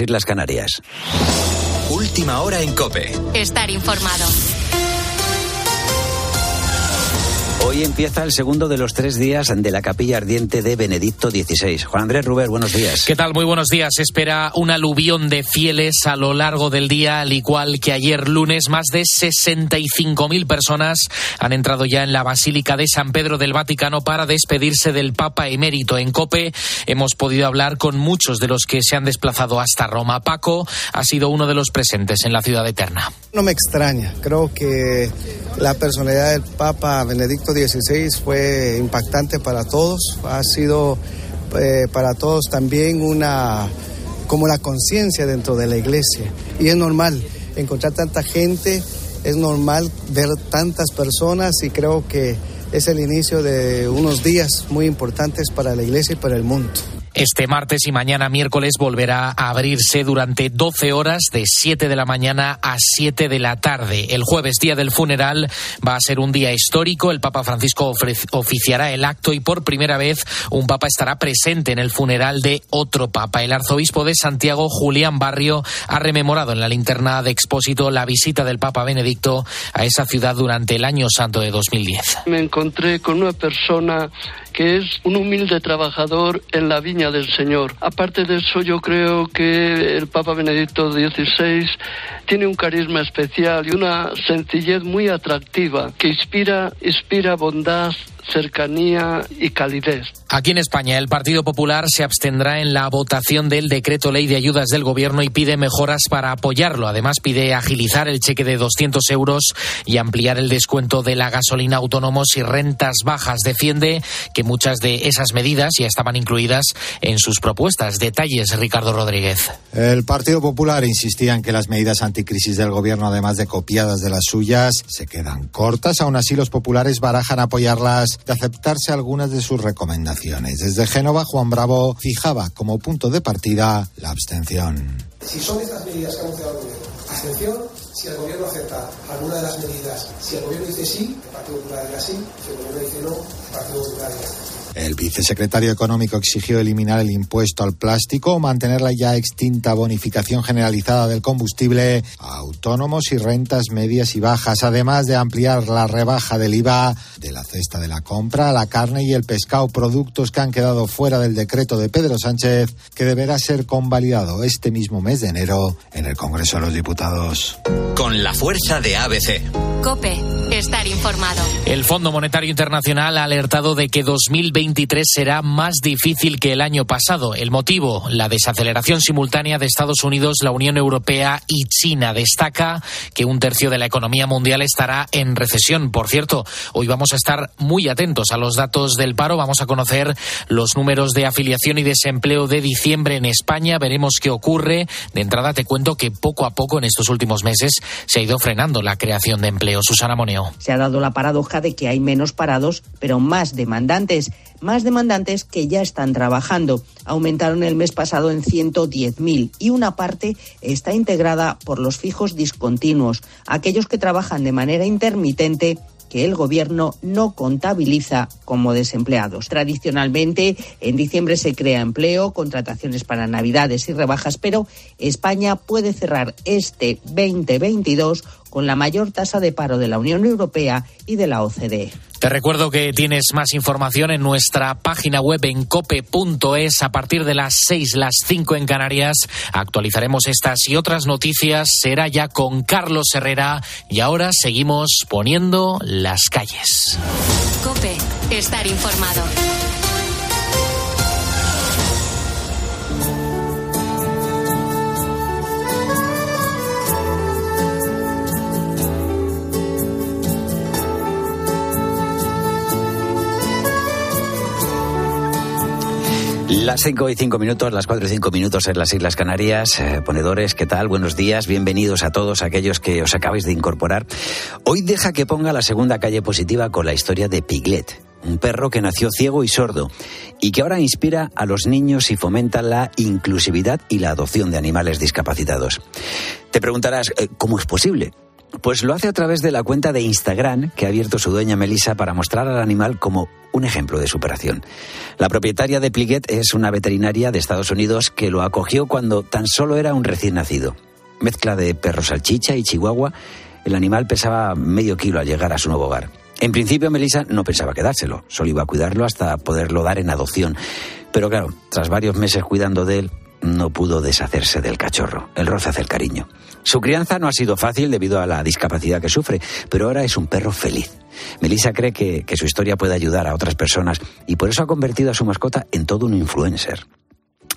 Islas Canarias. Última hora en Cope. Estar informado. Hoy empieza el segundo de los tres días de la capilla ardiente de Benedicto XVI. Juan Andrés Ruber, buenos días. ¿Qué tal? Muy buenos días. Se espera un aluvión de fieles a lo largo del día, al igual que ayer lunes. Más de 65.000 personas han entrado ya en la Basílica de San Pedro del Vaticano para despedirse del Papa emérito. En COPE hemos podido hablar con muchos de los que se han desplazado hasta Roma. Paco ha sido uno de los presentes en la ciudad eterna. No me extraña. Creo que la personalidad del Papa Benedicto 16 fue impactante para todos, ha sido eh, para todos también una como la conciencia dentro de la iglesia y es normal encontrar tanta gente, es normal ver tantas personas y creo que es el inicio de unos días muy importantes para la iglesia y para el mundo. Este martes y mañana miércoles volverá a abrirse durante 12 horas de 7 de la mañana a 7 de la tarde. El jueves, día del funeral, va a ser un día histórico. El Papa Francisco oficiará el acto y por primera vez un Papa estará presente en el funeral de otro Papa. El arzobispo de Santiago, Julián Barrio, ha rememorado en la linterna de Expósito la visita del Papa Benedicto a esa ciudad durante el año santo de 2010. Me encontré con una persona que es un humilde trabajador en la viña del Señor. Aparte de eso, yo creo que el Papa Benedicto XVI tiene un carisma especial y una sencillez muy atractiva que inspira, inspira bondad, cercanía y calidez. Aquí en España, el Partido Popular se abstendrá en la votación del decreto ley de ayudas del Gobierno y pide mejoras para apoyarlo. Además, pide agilizar el cheque de 200 euros y ampliar el descuento de la gasolina autónomos y rentas bajas. Defiende que muchas de esas medidas ya estaban incluidas en sus propuestas. Detalles, Ricardo Rodríguez. El Partido Popular insistía en que las medidas anticrisis del Gobierno, además de copiadas de las suyas, se quedan cortas. Aún así, los populares barajan apoyarlas de aceptarse algunas de sus recomendaciones. Desde Génova, Juan Bravo fijaba como punto de partida la abstención. Si son estas medidas que ha anunciado el gobierno, abstención, si el gobierno acepta alguna de las medidas, si el gobierno dice sí, el Partido Popular dirá sí, si el gobierno dice no, el Partido Popular dirá no. El vicesecretario económico exigió eliminar el impuesto al plástico, mantener la ya extinta bonificación generalizada del combustible a autónomos y rentas medias y bajas, además de ampliar la rebaja del IVA de la cesta de la compra, la carne y el pescado, productos que han quedado fuera del decreto de Pedro Sánchez, que deberá ser convalidado este mismo mes de enero en el Congreso de los Diputados. Con la fuerza de ABC. Cope, estar informado. El Fondo Monetario Internacional ha alertado de que 2020 2023 será más difícil que el año pasado. El motivo, la desaceleración simultánea de Estados Unidos, la Unión Europea y China. Destaca que un tercio de la economía mundial estará en recesión. Por cierto, hoy vamos a estar muy atentos a los datos del paro. Vamos a conocer los números de afiliación y desempleo de diciembre en España. Veremos qué ocurre. De entrada te cuento que poco a poco en estos últimos meses se ha ido frenando la creación de empleo. Susana Moneo. Se ha dado la paradoja de que hay menos parados, pero más demandantes más demandantes que ya están trabajando. Aumentaron el mes pasado en 110.000 y una parte está integrada por los fijos discontinuos, aquellos que trabajan de manera intermitente que el gobierno no contabiliza como desempleados. Tradicionalmente, en diciembre se crea empleo, contrataciones para Navidades y rebajas, pero España puede cerrar este 2022 con la mayor tasa de paro de la Unión Europea y de la OCDE. Te recuerdo que tienes más información en nuestra página web en cope.es a partir de las 6, las 5 en Canarias. Actualizaremos estas y otras noticias. Será ya con Carlos Herrera y ahora seguimos poniendo las calles. Cope, estar informado. Las 5 y 5 minutos, las 4 y 5 minutos en las Islas Canarias. Eh, ponedores, ¿qué tal? Buenos días, bienvenidos a todos aquellos que os acabáis de incorporar. Hoy deja que ponga la segunda calle positiva con la historia de Piglet, un perro que nació ciego y sordo y que ahora inspira a los niños y fomenta la inclusividad y la adopción de animales discapacitados. Te preguntarás, eh, ¿cómo es posible? Pues lo hace a través de la cuenta de Instagram que ha abierto su dueña Melissa para mostrar al animal como un ejemplo de superación. La propietaria de Pliguet es una veterinaria de Estados Unidos que lo acogió cuando tan solo era un recién nacido. Mezcla de perro salchicha y chihuahua, el animal pesaba medio kilo al llegar a su nuevo hogar. En principio, Melissa no pensaba quedárselo, solo iba a cuidarlo hasta poderlo dar en adopción. Pero claro, tras varios meses cuidando de él, no pudo deshacerse del cachorro. El roce hace el cariño. Su crianza no ha sido fácil debido a la discapacidad que sufre, pero ahora es un perro feliz. Melissa cree que, que su historia puede ayudar a otras personas y por eso ha convertido a su mascota en todo un influencer.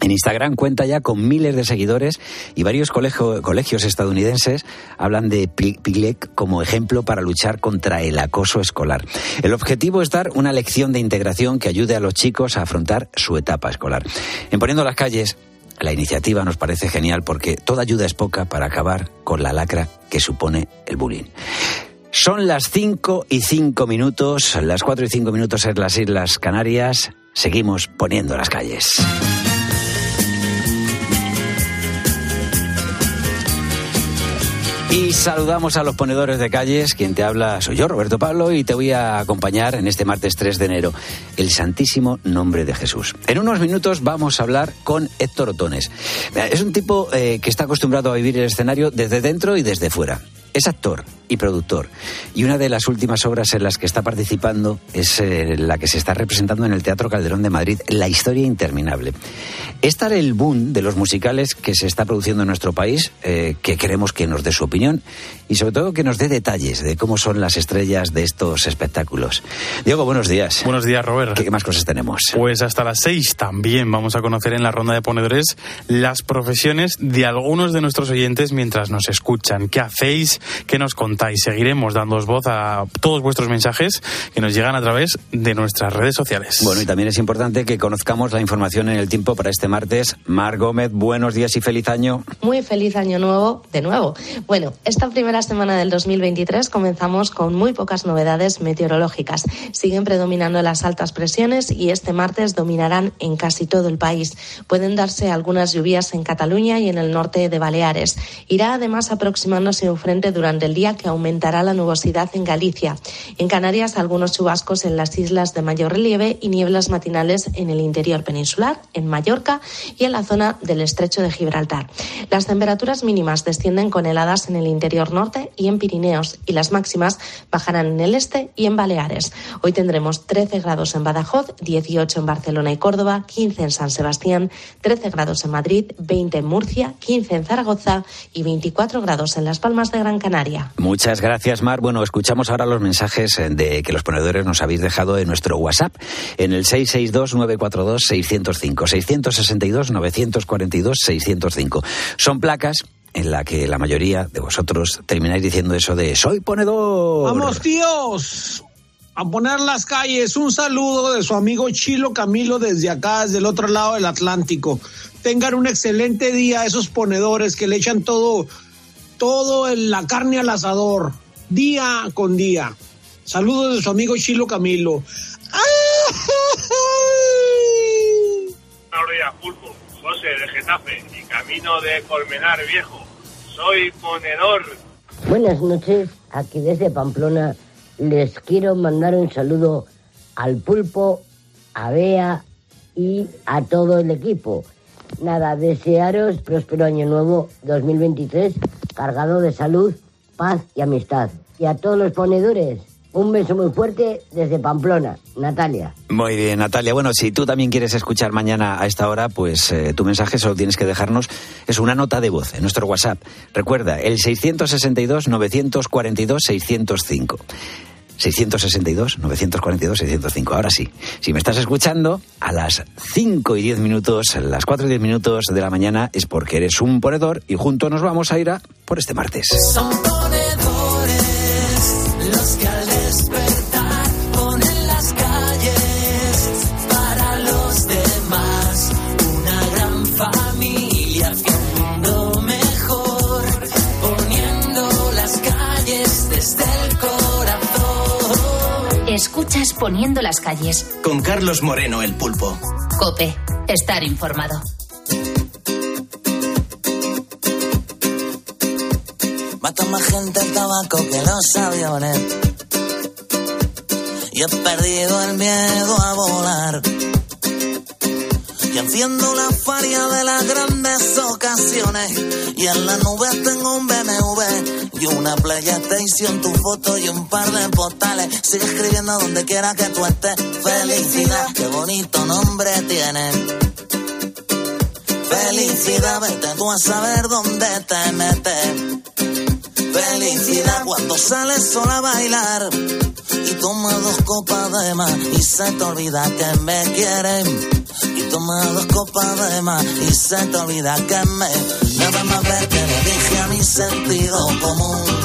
En Instagram cuenta ya con miles de seguidores y varios colegios estadounidenses hablan de Piglet como ejemplo para luchar contra el acoso escolar. El objetivo es dar una lección de integración que ayude a los chicos a afrontar su etapa escolar. En Poniendo las calles, la iniciativa nos parece genial porque toda ayuda es poca para acabar con la lacra que supone el bullying. Son las 5 y 5 minutos, las 4 y 5 minutos en las Islas Canarias. Seguimos poniendo las calles. Y saludamos a los ponedores de calles. Quien te habla soy yo, Roberto Pablo, y te voy a acompañar en este martes 3 de enero. El Santísimo Nombre de Jesús. En unos minutos vamos a hablar con Héctor Otones. Es un tipo eh, que está acostumbrado a vivir el escenario desde dentro y desde fuera. Es actor y productor. Y una de las últimas obras en las que está participando es eh, la que se está representando en el Teatro Calderón de Madrid, La historia interminable. Es tal el boom de los musicales que se está produciendo en nuestro país eh, que queremos que nos dé su opinión y sobre todo que nos dé detalles de cómo son las estrellas de estos espectáculos. Diego, buenos días. Buenos días, Robert. ¿Qué, más cosas tenemos? Pues hasta las seis también vamos a conocer en la ronda de ponedores las profesiones de algunos de nuestros oyentes mientras nos escuchan. ¿Qué hacéis? ¿Qué nos contáis? Seguiremos dando voz a todos vuestros mensajes que nos llegan a través de nuestras redes sociales. Bueno, y también es importante que conozcamos la información en el tiempo para este martes. Mar Gómez, buenos días y feliz año. Muy feliz año nuevo, de nuevo. Bueno, esta primera semana del 2023 comenzamos con muy pocas novedades meteorológicas. Siguen predominando las altas presiones y este martes dominarán en casi todo el país. Pueden darse algunas lluvias en Cataluña y en el norte de Baleares. Irá además aproximándose un frente durante el día que aumentará la nubosidad en Galicia. En Canarias, algunos chubascos en las islas de mayor relieve y nieblas matinales en el interior peninsular, en Mallorca y en la zona del estrecho de Gibraltar. Las temperaturas mínimas descienden con heladas en el interior norte y en Pirineos y las máximas bajarán en el este y en Baleares. Hoy tendremos 13 grados en Badajoz, 18 en Barcelona y Córdoba, 15 en San Sebastián, 13 grados en Madrid, 20 en Murcia, 15 en Zaragoza y 24 grados en Las Palmas de Gran Canaria. Muchas gracias, Mar. Bueno, escuchamos ahora los mensajes eh, de que los ponedores nos habéis dejado en nuestro WhatsApp en el 662-942-605, 662-942-605. Son placas en la que la mayoría de vosotros termináis diciendo eso de soy ponedor. Vamos, tíos, a poner las calles. Un saludo de su amigo Chilo Camilo desde acá, desde el otro lado del Atlántico. Tengan un excelente día esos ponedores que le echan todo todo en la carne al asador, día con día. Saludos de su amigo Chilo Camilo. Buenos días, Pulpo. José de Getafe y camino de Colmenar Viejo. Soy ponedor. Buenas noches, aquí desde Pamplona les quiero mandar un saludo al Pulpo, a Bea y a todo el equipo. Nada, desearos próspero año nuevo 2023 cargado de salud, paz y amistad. Y a todos los ponedores, un beso muy fuerte desde Pamplona, Natalia. Muy bien, Natalia. Bueno, si tú también quieres escuchar mañana a esta hora, pues eh, tu mensaje solo tienes que dejarnos. Es una nota de voz en nuestro WhatsApp. Recuerda, el 662-942-605. 662-942-605. Ahora sí, si me estás escuchando a las 5 y 10 minutos, las 4 y 10 minutos de la mañana, es porque eres un ponedor y juntos nos vamos a ir a por este martes. Son ponedores los que al Poniendo las calles. Con Carlos Moreno, el pulpo. Cope. Estar informado. Mata más gente el tabaco que los aviones. Y he perdido el miedo a volar. Y enciendo la faria de las grandes ocasiones. Y en la nube tengo un BMW y una PlayStation, tu foto y un par de postales. Sigue escribiendo donde quiera que tú estés. Felicidad, qué bonito nombre tiene. Felicidad, vete tú a saber dónde te metes. Felicidad cuando sales sola a bailar y toma dos copas de más y se te olvida que me quieren. Y toma dos copas de más y se te olvida que me. Nada más ver que le dije a mi sentido común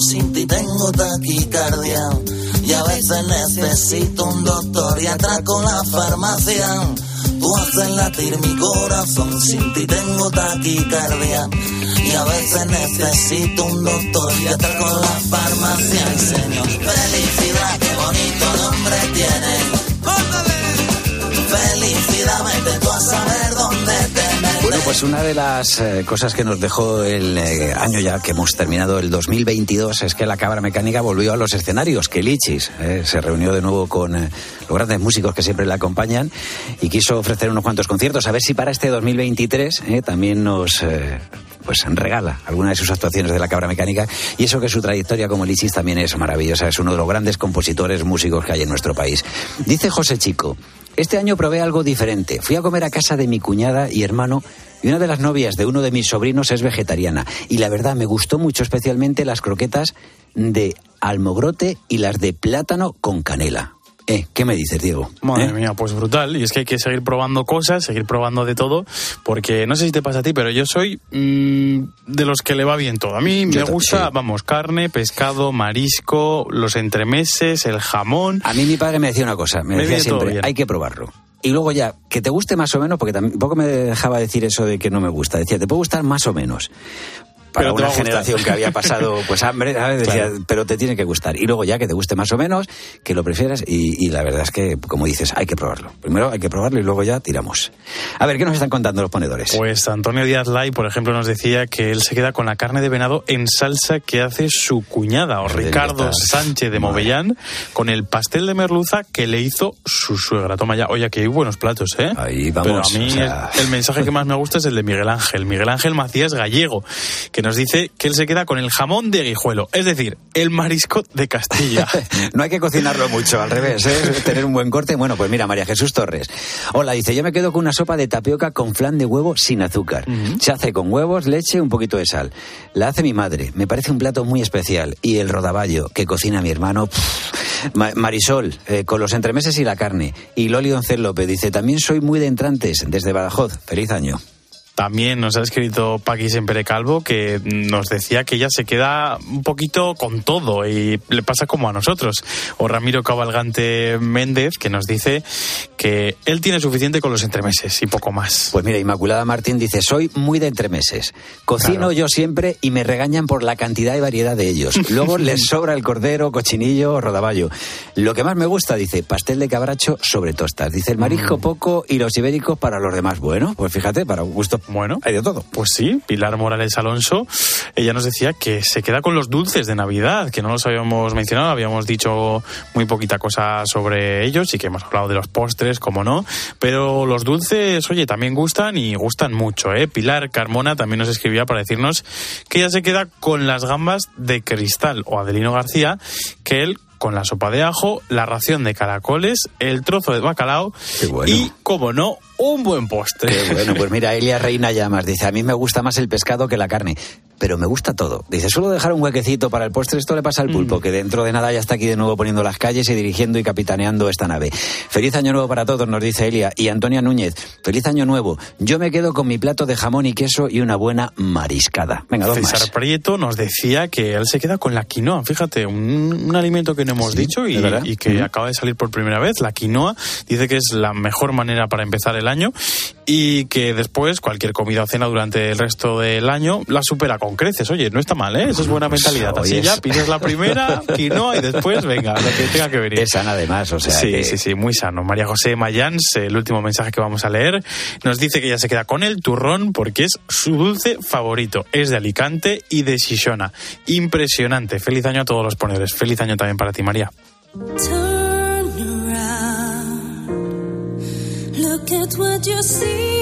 Sin ti tengo taquicardia. Y a veces necesito un doctor y atraco la farmacia. Tú haces latir mi corazón, sin ti tengo taquicardia. Y a veces necesito un doctor y atraco la farmacia. Señor, felicidad, qué bonito nombre tiene. Felicidad, vete tú a saber pues una de las eh, cosas que nos dejó el eh, año ya que hemos terminado el 2022 es que la Cámara Mecánica volvió a los escenarios, que Lichis eh, se reunió de nuevo con eh, los grandes músicos que siempre le acompañan y quiso ofrecer unos cuantos conciertos, a ver si para este 2023 eh, también nos... pues regala alguna de sus actuaciones de la cabra mecánica y eso que su trayectoria como Lichis también es maravillosa, es uno de los grandes compositores músicos que hay en nuestro país. Dice José Chico, este año probé algo diferente. Fui a comer a casa de mi cuñada y hermano y una de las novias de uno de mis sobrinos es vegetariana. Y la verdad me gustó mucho especialmente las croquetas de almogrote y las de plátano con canela. Eh, ¿Qué me dices, Diego? Madre ¿Eh? mía, pues brutal. Y es que hay que seguir probando cosas, seguir probando de todo, porque no sé si te pasa a ti, pero yo soy mm, de los que le va bien todo. A mí Yo me ta- gusta, sí. vamos, carne, pescado, marisco, los entremeses, el jamón. A mí mi padre me decía una cosa, me, Me decía siempre, hay que probarlo. Y luego ya, que te guste más o menos, porque tampoco me dejaba decir eso de que no me gusta. Decía, te puede gustar más o menos. Para una generación que había pasado pues hambre, ¿sabes? Decía, Claro. pero te tiene que gustar. Y luego ya que te guste más o menos, que lo prefieras. Y, y la verdad es que, como dices, hay que probarlo. Primero hay que probarlo y luego ya tiramos. A ver, ¿qué nos están contando los ponedores? Pues Antonio Díaz Lai, por ejemplo, nos decía que él se queda con la carne de venado en salsa que hace su cuñada, o Ricardo Sánchez de. Movellán, con el pastel de merluza que le hizo su suegra. Toma ya, oye, que hay buenos platos, ¿eh? Ahí vamos, Pero a mí o sea- el mensaje que más me gusta es el de Miguel Ángel, Miguel Ángel Macías Gallego, que nos dice que él se queda con el jamón de guijuelo, es decir, el marisco de Castilla. No hay que cocinarlo mucho, al revés, ¿eh? Tener un buen corte. Bueno, pues mira, María Jesús Torres. Hola, dice, yo me quedo con una sopa de tapioca con flan de huevo sin azúcar. Se hace con huevos, leche, un poquito de sal. La hace mi madre. Me parece un plato muy especial. Y el rodaballo que cocina mi hermano. pff. Marisol, eh, con los entremeses y la carne. Y Loli Doncel López dice, también soy muy de entrantes, desde Badajoz. Feliz año. También nos ha escrito Paqui Sempere Calvo que nos decía que ella se queda un poquito con todo y le pasa como a nosotros. O Ramiro Cabalgante Méndez que nos dice que él tiene suficiente con los entremeses y poco más. Pues mira, Inmaculada Martín dice, soy muy de entremeses. Cocino Claro. yo siempre y me regañan por la cantidad y variedad de ellos. Luego les sobra el cordero, cochinillo o rodaballo. Lo que más me gusta, dice, pastel de cabracho sobre tostas. Dice, el marisco Mm. poco y los ibéricos para los demás. Bueno, pues fíjate, para un gusto Bueno, hay de todo. Pues sí, Pilar Morales Alonso, ella nos decía que se queda con los dulces de Navidad, que no los habíamos mencionado, habíamos dicho muy poquita cosa sobre ellos y que hemos hablado de los postres, como no, pero los dulces, oye, también gustan y gustan mucho, ¿eh? Pilar Carmona también nos escribía para decirnos que ella se queda con las gambas de cristal, o Adelino García, que él con la sopa de ajo, la ración de caracoles, el trozo de bacalao y, como no, un buen postre. Qué bueno, pues mira, Elia Reina Llamas dice, a mí me gusta más el pescado que la carne, pero me gusta todo. Dice, suelo dejar un huequecito para el postre, esto le pasa al pulpo, Mm. que dentro de nada ya está aquí de nuevo poniendo las calles y dirigiendo y capitaneando esta nave. Feliz año nuevo para todos, nos dice Elia. Y Antonia Núñez, feliz año nuevo. Yo me quedo con mi plato de jamón y queso y una buena mariscada. Venga, dos César más. Prieto nos decía que él se queda con la quinoa. Fíjate, un, un alimento que no hemos dicho y, que acaba de salir por primera vez. La quinoa dice que es la mejor manera para empezar el año y que después cualquier comida o cena durante el resto del año la supera con creces. Oye, no está mal, ¿eh? Eso es buena Pues, mentalidad. Así ya es- pides la primera, quinoa y después, venga, lo que tenga que venir. Es sana además, o sea sí, que- sí, sí, muy sano. María José Mayans, el último mensaje que vamos a leer, nos dice que ella se queda con el turrón porque es su dulce favorito. Es de Alicante y de Shishona. Impresionante. Feliz año a todos los ponedores. Feliz año también para ti, María. At what you see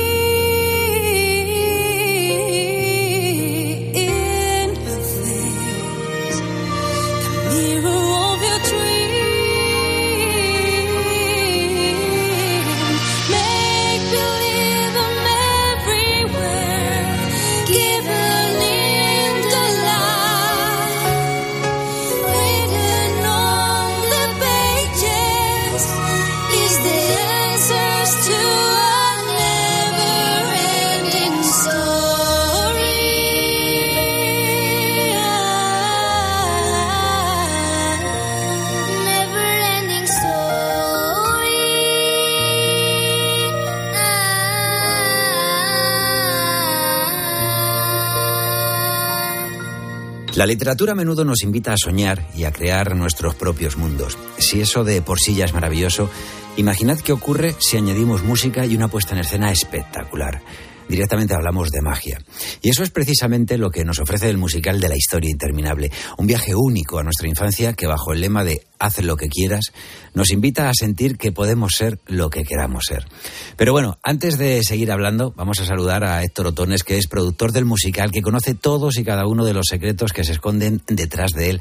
La literatura a menudo nos invita a soñar y a crear nuestros propios mundos. Si eso de por sí ya es maravilloso, imaginad qué ocurre si añadimos música y una puesta en escena espectacular. Directamente hablamos de magia. Y eso es precisamente lo que nos ofrece el musical de la historia interminable. Un viaje único a nuestra infancia que bajo el lema de haz lo que quieras, nos invita a sentir que podemos ser lo que queramos ser. Pero bueno, antes de seguir hablando, vamos a saludar a Héctor Otones, que es productor del musical, que conoce todos y cada uno de los secretos que se esconden detrás de él.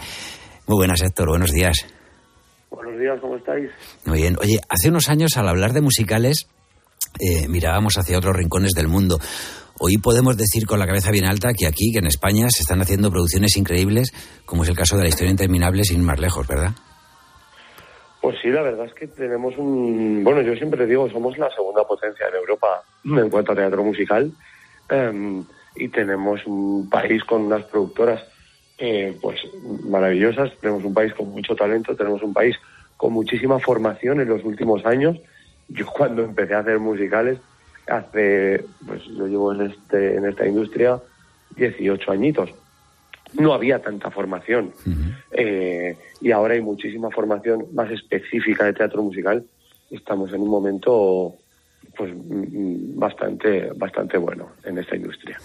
Muy buenas, Héctor, buenos días. Buenos días, ¿cómo estáis? Muy bien. Oye, hace unos años al hablar de musicales eh, mirábamos hacia otros rincones del mundo. Hoy podemos decir con la cabeza bien alta que aquí, que en España, se están haciendo producciones increíbles, como es el caso de la historia interminable sin más lejos, ¿verdad? Pues sí, la verdad es que tenemos un... Bueno, yo siempre digo, somos la segunda potencia en Europa en cuanto a teatro musical em, y tenemos un país con unas productoras eh, pues maravillosas, tenemos un país con mucho talento, tenemos un país con muchísima formación en los últimos años. Yo cuando empecé a hacer musicales, hace, pues yo llevo en, este, en esta industria 18 añitos. No había tanta formación. Eh, y ahora hay muchísima formación más específica de teatro musical. Estamos en un momento pues mm, bastante bastante bueno en esta industria.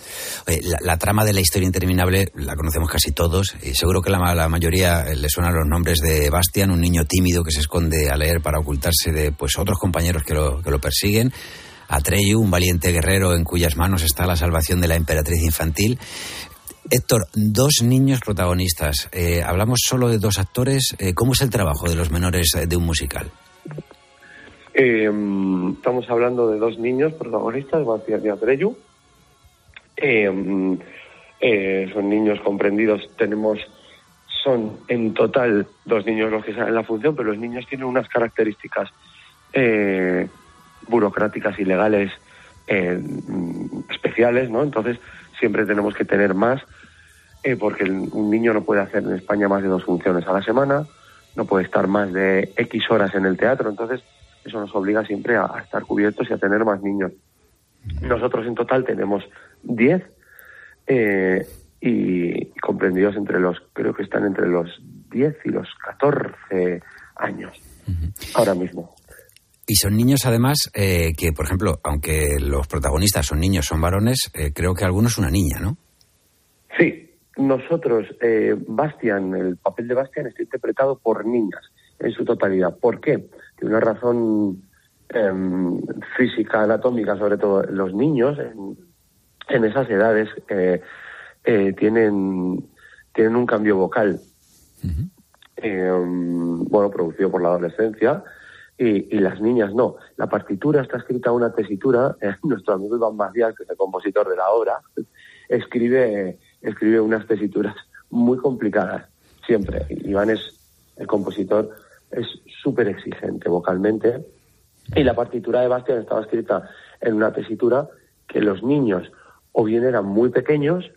La, trama de la historia interminable la conocemos casi todos y seguro que la, la mayoría eh, le suenan los nombres de Bastian, un niño tímido que se esconde a leer para ocultarse de pues otros compañeros que lo, que lo persiguen. Atreyu, un valiente guerrero en cuyas manos está la salvación de la emperatriz infantil. Héctor, dos niños protagonistas. Eh, hablamos solo de dos actores. Eh, ¿Cómo es el trabajo de los menores de un musical? Eh, estamos hablando de dos niños protagonistas, Bastián y Atreyu. Eh, son niños comprendidos. Tenemos, son en total dos niños los que salen en la función, pero los niños tienen unas características eh, burocráticas y legales eh, especiales, ¿no? Entonces siempre tenemos que tener más, eh, porque un niño no puede hacer en España más de dos funciones a la semana, no puede estar más de X horas en el teatro, entonces eso nos obliga siempre a, a estar cubiertos y a tener más niños. Nosotros en total tenemos 10 eh, y comprendidos entre los, creo que están entre los 10 y los 14 años ahora mismo. Y son niños, además, eh, que, por ejemplo, aunque los protagonistas son niños, son varones, eh, creo que algunos una niña, ¿no? Sí, nosotros, eh, Bastian, el papel de Bastian está interpretado por niñas en su totalidad. ¿Por qué? Una razón em, física, anatómica, sobre todo los niños en, en esas edades eh, eh, tienen, tienen un cambio vocal. eh, bueno, producido por la adolescencia, y, y las niñas no. La partitura está escrita una tesitura, nuestro amigo Iván Macías, que es el compositor de la obra, escribe, escribe unas tesituras muy complicadas, siempre. Iván es el compositor, es súper exigente vocalmente, y la partitura de Bastian estaba escrita en una tesitura que los niños o bien eran muy pequeños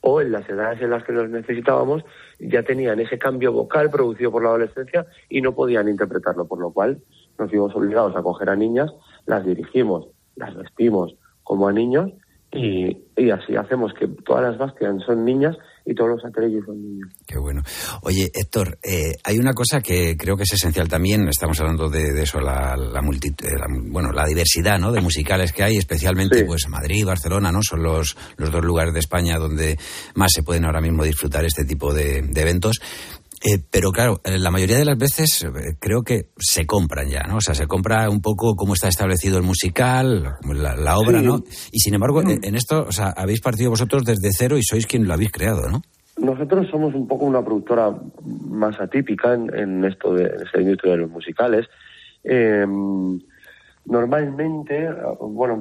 o en las edades en las que los necesitábamos ya tenían ese cambio vocal producido por la adolescencia y no podían interpretarlo, por lo cual nos vimos obligados a coger a niñas, las dirigimos, las vestimos como a niños y, y así hacemos que todas las Bastian son niñas y todos los Atreyu son niños. Qué bueno. Oye, Héctor, eh, hay una cosa que creo que es esencial también, estamos hablando de, de eso, la, la, multi- eh, la- bueno, la diversidad ¿no? de musicales que hay, especialmente pues Madrid, Barcelona, ¿no? Son los, los dos lugares de España donde más se pueden ahora mismo disfrutar este tipo de, de eventos. Eh, pero claro, eh, la mayoría de las veces eh, creo que se compran ya, ¿no? O sea, se compra un poco cómo está establecido el musical, la, la obra, Sí. ¿no? Y sin embargo, eh, en esto, o sea, habéis partido vosotros desde cero y sois quien lo habéis creado, ¿no? Nosotros somos un poco una productora más atípica en, en esto de en esta industria de los musicales. Eh, normalmente, bueno,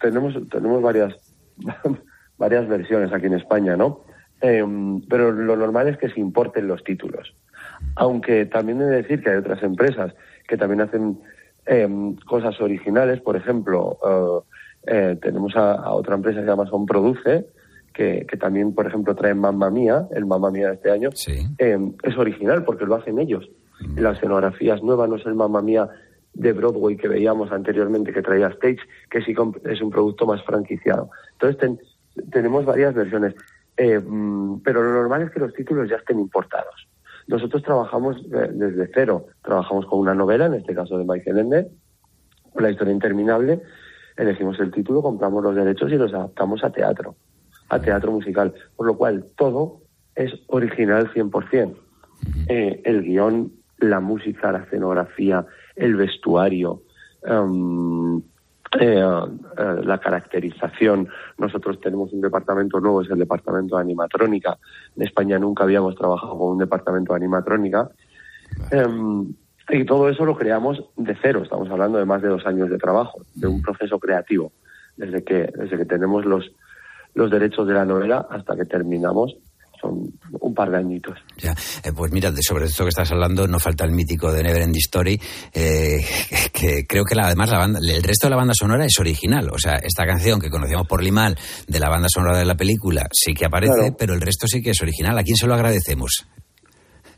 tenemos tenemos varias varias versiones aquí en España, ¿no? Eh, pero lo normal es que se importen los títulos. Aunque también he de decir que hay otras empresas que también hacen eh, cosas originales. Por ejemplo, eh, eh, tenemos a, a otra empresa que Son Produce, que, que también, por ejemplo, trae Mamma Mía, el Mamma Mía de este año. Eh, es original porque lo hacen ellos. La escenografía es nueva, no es el Mamma Mía de Broadway que veíamos anteriormente que traía Stage, que sí es un producto más franquiciado. Entonces ten- tenemos varias versiones, Eh, mm, pero lo normal es que los títulos ya estén importados. Nosotros trabajamos eh, desde cero, trabajamos con una novela, en este caso de Michael Ende, La historia interminable, elegimos el título, compramos los derechos y los adaptamos a teatro, a teatro musical, por lo cual todo es original 100%. Eh, el guion, la música, la escenografía, el vestuario, em, eh, eh, la caracterización. Nosotros tenemos un departamento nuevo, es el departamento de animatrónica. En España nunca habíamos trabajado con un departamento de animatrónica. Em, y todo eso lo creamos de cero. Estamos hablando de más de dos años de trabajo, de un proceso creativo, desde que, desde que tenemos los, los derechos de la novela hasta que terminamos. Son un par de añitos. Ya, eh, pues mira, de- sobre esto que estás hablando, no falta el mítico de Neverend Story, eh, que creo que la- además la banda, el resto de la banda sonora es original. O sea, esta canción que conocíamos por Limal de la banda sonora de la película sí que aparece, Claro. pero el resto sí que es original. ¿A quién se lo agradecemos?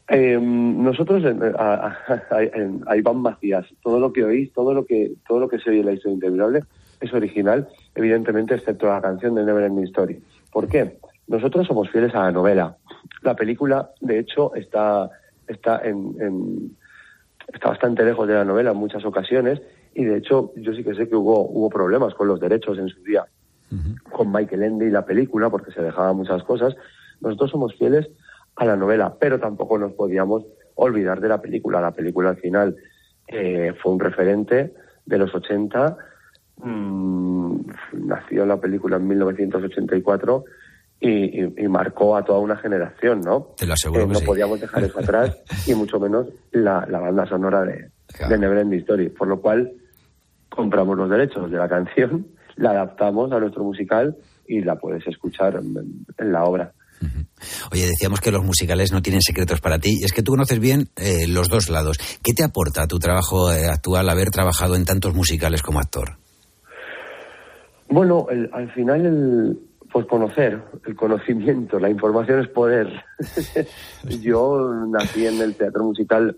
Eh, nosotros a Iván Macías, todo lo que oís, todo lo que todo lo que se oye en la historia interminable es original, evidentemente, excepto la canción de Never Ending Story. ¿Por qué? Nosotros somos fieles a la novela. La película, de hecho, está está en, en- está bastante lejos de la novela en muchas ocasiones y, de hecho, yo sí que sé que hubo hubo problemas con los derechos en su día con Michael Ende y la película porque se dejaban muchas cosas. Nosotros somos fieles a la novela, pero tampoco nos podíamos olvidar de la película. La película al final eh, fue un referente de los 80. mm, nació la película en 1984 y, y- y marcó a toda una generación, ¿no? Te lo aseguro Eh, que no sí. podíamos dejar eso atrás y mucho menos la, la banda sonora de, de Neverending Story. Por lo cual compramos los derechos de la canción, la adaptamos a nuestro musical y la puedes escuchar en- en la obra. Oye, decíamos que los musicales no tienen secretos para ti, es que tú conoces bien eh, los dos lados. ¿Qué te aporta a tu trabajo eh, actual haber trabajado en tantos musicales como actor? Bueno, el- al final, el, pues conocer, el conocimiento, la información es poder. Yo nací en el teatro musical,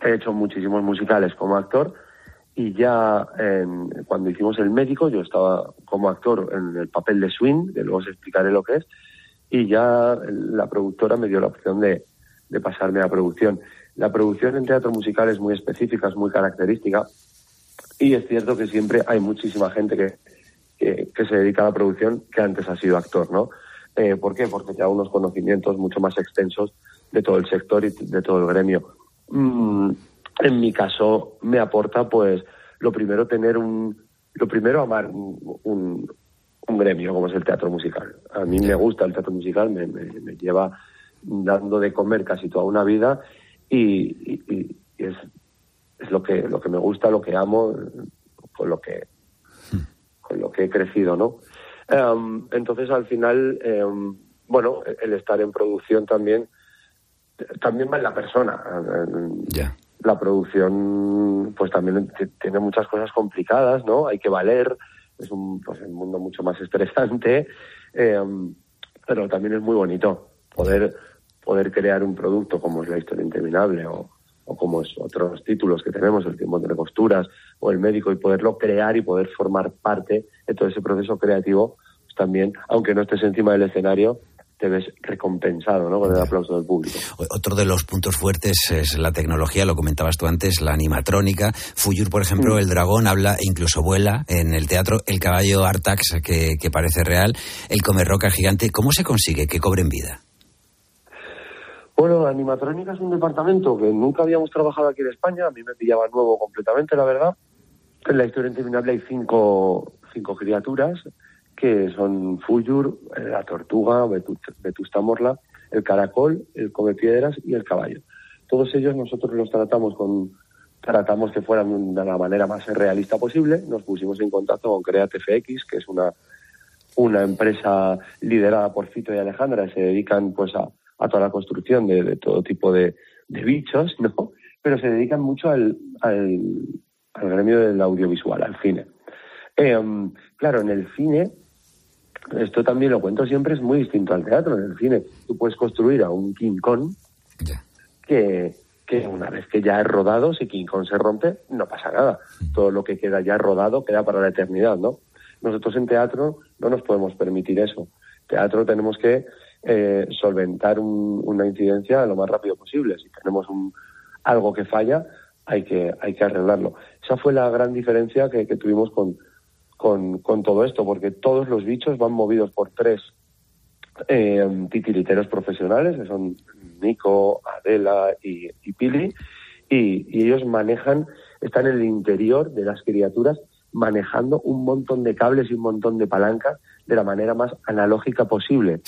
he hecho muchísimos musicales como actor y ya en- cuando hicimos El Médico yo estaba como actor en el papel de Swing, que luego os explicaré lo que es, y ya la productora me dio la opción de, de pasarme a producción. La producción en teatro musical es muy específica, es muy característica y es cierto que siempre hay muchísima gente que, que, se dedica a la producción que antes ha sido actor, ¿no? Eh, ¿Por qué? Porque da unos conocimientos mucho más extensos de todo el sector y de todo el gremio. Mm, en mi caso me aporta, pues, lo primero tener un, lo primero amar un, gremio como es el teatro musical. A mí me gusta el teatro musical, me, lleva dando de comer casi toda una vida y es, es lo que lo que me gusta, lo que amo, con lo que con lo que he crecido, ¿no? Em, entonces al final, em, bueno, el estar en producción también también va en la persona. La producción, pues también tiene muchas cosas complicadas, ¿no? Hay que valer, es un, pues, un mundo mucho más estresante, em, pero también es muy bonito poder poder crear un producto como es la historia interminable o, o como es otros títulos que tenemos, el tiempo entre costuras o el médico, y poderlo crear y poder formar parte de todo ese proceso creativo, pues también, aunque no estés encima del escenario, te ves recompensado ¿no? con el aplauso del público. Otro de los puntos fuertes es la tecnología, lo comentabas tú antes, la animatrónica. Fuyur, por ejemplo, Mm. el dragón habla e incluso vuela en el teatro, el caballo Artax, que, que parece real, el comer roca gigante. ¿Cómo se consigue que cobren vida? Bueno, Animatrónica es un departamento que nunca habíamos trabajado aquí en España, a mí me pillaba nuevo completamente, la verdad. En la historia interminable hay cinco, cinco criaturas que son Fuyur, eh, la tortuga, Vetu- Vetusta Morla, el caracol, el come piedras y el caballo. Todos ellos nosotros los tratamos con tratamos que fueran de la manera más realista posible. Nos pusimos en contacto con CreateFX, que es una una empresa liderada por Fito y Alejandra, que se dedican pues a, a toda la construcción de, de todo tipo de, de bichos, ¿no? Pero se dedican mucho al, al, al gremio del audiovisual, al cine. Em, claro, en el cine, esto también lo cuento siempre, es muy distinto al teatro. En el cine tú puedes construir a un King Kong que, que una vez que ya es rodado, si King Kong se rompe, no pasa nada. Todo lo que queda ya rodado queda para la eternidad, ¿no? Nosotros en teatro no nos podemos permitir eso. Teatro tenemos que eh, solventar un- una incidencia lo más rápido posible. Si tenemos un, algo que falla, hay que, hay que arreglarlo. Esa fue la gran diferencia que, tuvimos con, con, todo esto, porque todos los bichos van movidos por tres eh, titiriteros profesionales, que son Nico, Adela y, Pili, y, y ellos manejan, están en el interior de las criaturas manejando un montón de cables y un montón de palancas de la manera más analógica posible.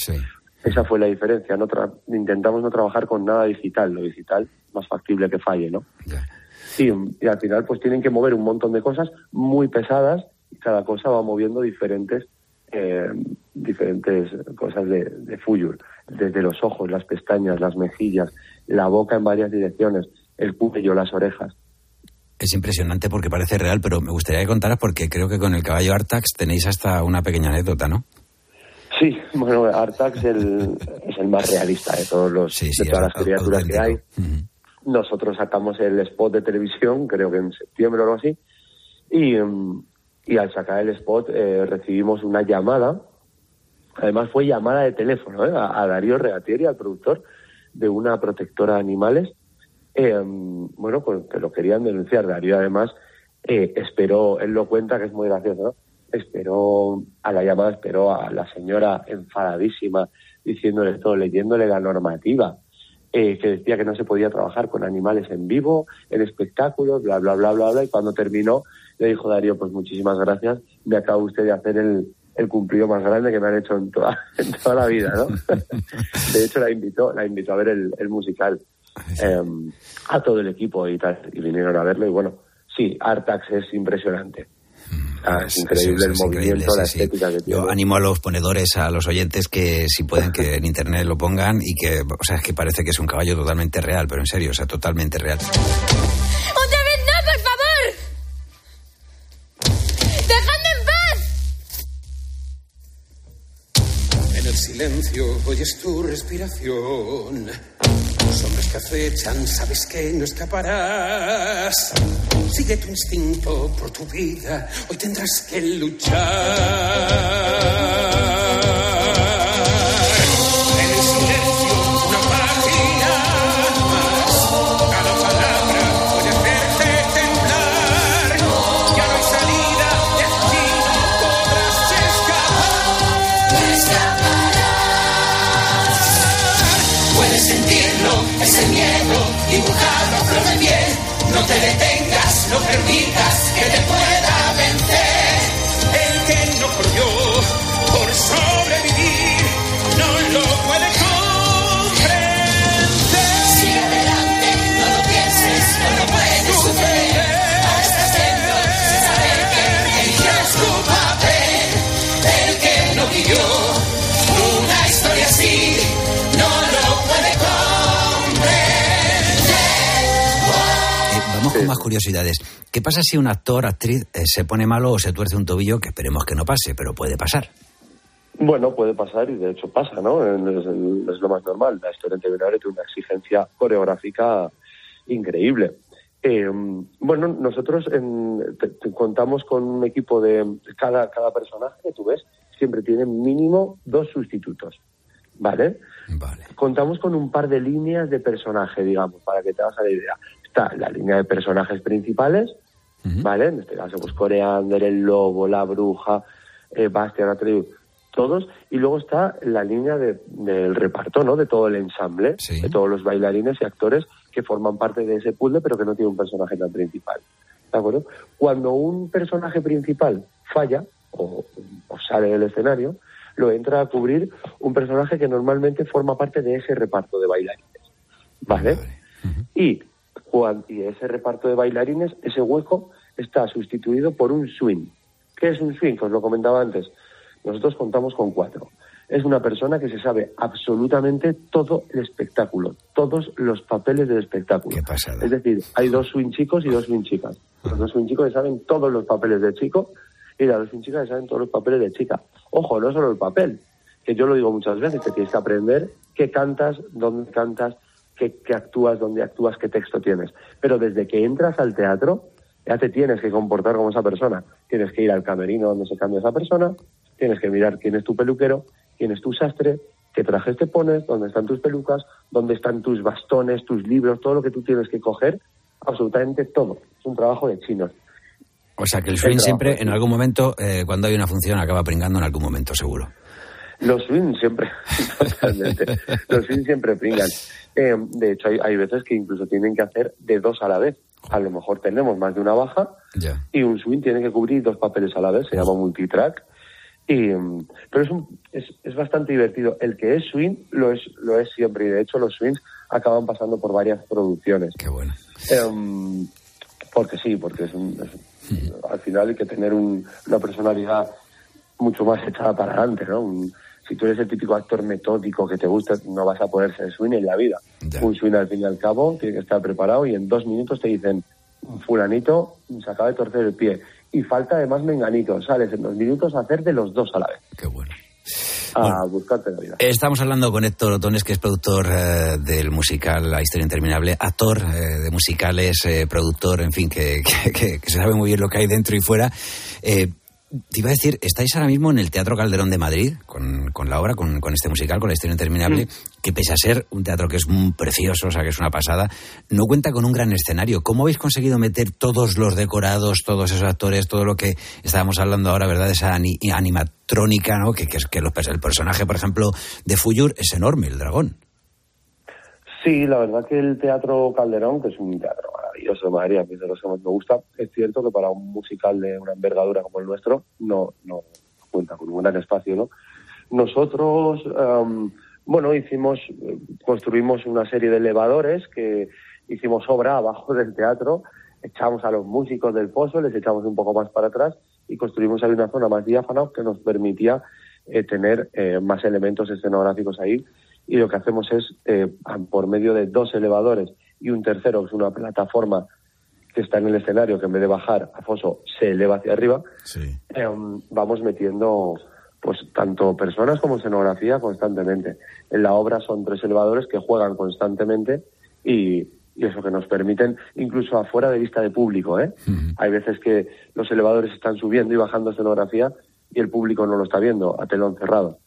Esa fue la diferencia. No tra- intentamos no trabajar con nada digital. Lo digital más factible que falle, ¿no? Y, y al final pues tienen que mover un montón de cosas muy pesadas y cada cosa va moviendo diferentes eh, diferentes cosas de, de Fuyur, desde los ojos, las pestañas, las mejillas, la boca en varias direcciones, el cuello, las orejas. Es impresionante porque parece real, pero me gustaría que contaras porque creo que con el caballo Artax tenéis hasta una pequeña anécdota, ¿no? Sí, bueno, Artax es el, es el más realista de todos los de todas las criaturas que hay. Nosotros sacamos el spot de televisión, creo que en septiembre o algo así, y, y al sacar el spot eh, recibimos una llamada, además fue llamada de teléfono ¿eh? a, a Darío Regatieri, al productor de una protectora de animales, eh, bueno, pues que lo querían denunciar. Darío además eh, esperó, él lo cuenta que es muy gracioso, ¿no? Esperó a la llamada, esperó a la señora enfadadísima diciéndole esto, leyéndole la normativa eh, que decía que no se podía trabajar con animales en vivo, en espectáculos, bla, bla, bla, bla, bla. Y cuando terminó, le dijo Darío, pues muchísimas gracias, me acaba usted de hacer el, el cumplido más grande que me han hecho en toda, en toda la vida, ¿no? de hecho, la invitó, la invitó a ver el, el musical eh, a todo el equipo y tal, y vinieron a verlo y bueno, sí, Artax es impresionante. Ah, es increíble el es increíble, movimiento, la estética que tiene. Yo animo a los ponedores, a los oyentes que si pueden que en internet lo pongan y que, o sea, es que parece que es un caballo totalmente real, pero en serio, o sea, totalmente real. ¡Otra vez no, por favor! ¡Dejadme en paz! En el silencio oyes tu respiración. Sombras que acechan, sabes que no escaparás. Sigue tu instinto por tu vida, hoy tendrás que luchar. Dibujado a flor. No te detengas, no permitas que te pueda con más curiosidades. ¿Qué pasa si un actor, actriz, eh, se pone malo o se tuerce un tobillo? Que esperemos que no pase, pero puede pasar. Bueno, puede pasar y de hecho pasa, ¿no? Es, es lo más normal. La historia en tiene una exigencia coreográfica increíble. Eh, bueno, nosotros en- te- te contamos con un equipo de cada, cada personaje que tú ves, siempre tiene mínimo dos sustitutos, ¿vale? Contamos con un par de líneas de personaje, digamos, para que te hagas la idea. Está la línea de personajes principales, ¿vale? En este caso, pues Coreander, el lobo, la bruja, eh, Bastian Atreyu, todos. Y luego está la línea de- del reparto, ¿no? De todo el ensamble, de todos los bailarines y actores que forman parte de ese puzzle, pero que no tiene un personaje tan principal. ¿De acuerdo? Cuando un personaje principal falla o, o sale del escenario, lo entra a cubrir un personaje que normalmente forma parte de ese reparto de bailarines. ¿Vale? Cuan- y ese reparto de bailarines, ese hueco está sustituido por un swing. ¿Qué es un swing? Que os lo comentaba antes. Nosotros contamos con cuatro. Es una persona que se sabe absolutamente todo el espectáculo, todos los papeles del espectáculo. Es decir, hay dos swing chicos y dos swing chicas. Los dos swing chicos saben todos los papeles de chico y las dos swing chicas saben todos los papeles de chica. Ojo, no solo el papel, que yo lo digo muchas veces, que tienes que aprender qué cantas, dónde cantas, qué, qué actúas, dónde actúas, qué texto tienes. Pero desde que entras al teatro, ya te tienes que comportar como esa persona. Tienes que ir al camerino donde se cambia esa persona, tienes que mirar quién es tu peluquero, quién es tu sastre, qué trajes te pones, dónde están tus pelucas, dónde están tus bastones, tus libros, todo lo que tú tienes que coger, absolutamente todo. Es un trabajo de chinos. O sea, que el swing siempre, en algún momento, eh, cuando hay una función, acaba pringando en algún momento, seguro. Los swing siempre, totalmente. Los swing siempre pringan. Eh, de hecho, hay, hay veces que incluso tienen que hacer de dos a la vez. A lo mejor tenemos más de una baja y un swing tiene que cubrir dos papeles a la vez, se llama multitrack. Y, pero es, un, es, es bastante divertido. El que es swing lo es, lo es siempre y de hecho los swings acaban pasando por varias producciones. Qué bueno. Em, porque sí, porque es un, es- al final hay que tener un- una personalidad mucho más echada para adelante, ¿no? Un- si tú eres el típico actor metódico que te gusta, no vas a poder ser swing en la vida. Un swing al fin y al cabo tiene que estar preparado y en dos minutos te dicen, fulanito se acaba de torcer el pie. Y falta además menganito, sales en dos minutos a hacer de los dos a la vez. Qué bueno. A buscarte la vida. Estamos hablando con Héctor Otones, que es productor eh, del musical La Historia Interminable, actor eh, de musicales, eh, productor, en fin, que, que- que- que se sabe muy bien lo que hay dentro y fuera. Te iba a decir, estáis ahora mismo en el Teatro Calderón de Madrid, con, con la obra, con, con este musical, con La Historia Interminable, que pese a ser un teatro que es muy precioso, o sea, que es una pasada, no cuenta con un gran escenario. ¿Cómo habéis conseguido meter todos los decorados, todos esos actores, todo lo que estábamos hablando ahora, verdad, esa ani- animatrónica, ¿no? Que, que, es- que los el personaje, por ejemplo, de Fuyur es enorme, el dragón. Sí, la verdad que el Teatro Calderón, que es un teatro maravilloso de Madrid, a mí de los que más me gusta, es cierto que para un musical de una envergadura como el nuestro no, no cuenta con un gran espacio, ¿no? Nosotros, em, bueno, hicimos, construimos una serie de elevadores que hicimos obra abajo del teatro, echamos a los músicos del pozo, les echamos un poco más para atrás y construimos ahí una zona más diáfana que nos permitía eh, tener eh, más elementos escenográficos ahí y lo que hacemos es, eh, por medio de dos elevadores y un tercero, que es una plataforma que está en el escenario, que en vez de bajar a foso se eleva hacia arriba, eh, vamos metiendo pues tanto personas como escenografía constantemente. En la obra son tres elevadores que juegan constantemente y, y eso que nos permiten, incluso afuera de vista de público, ¿eh? Hay veces que los elevadores están subiendo y bajando escenografía y el público no lo está viendo a telón cerrado.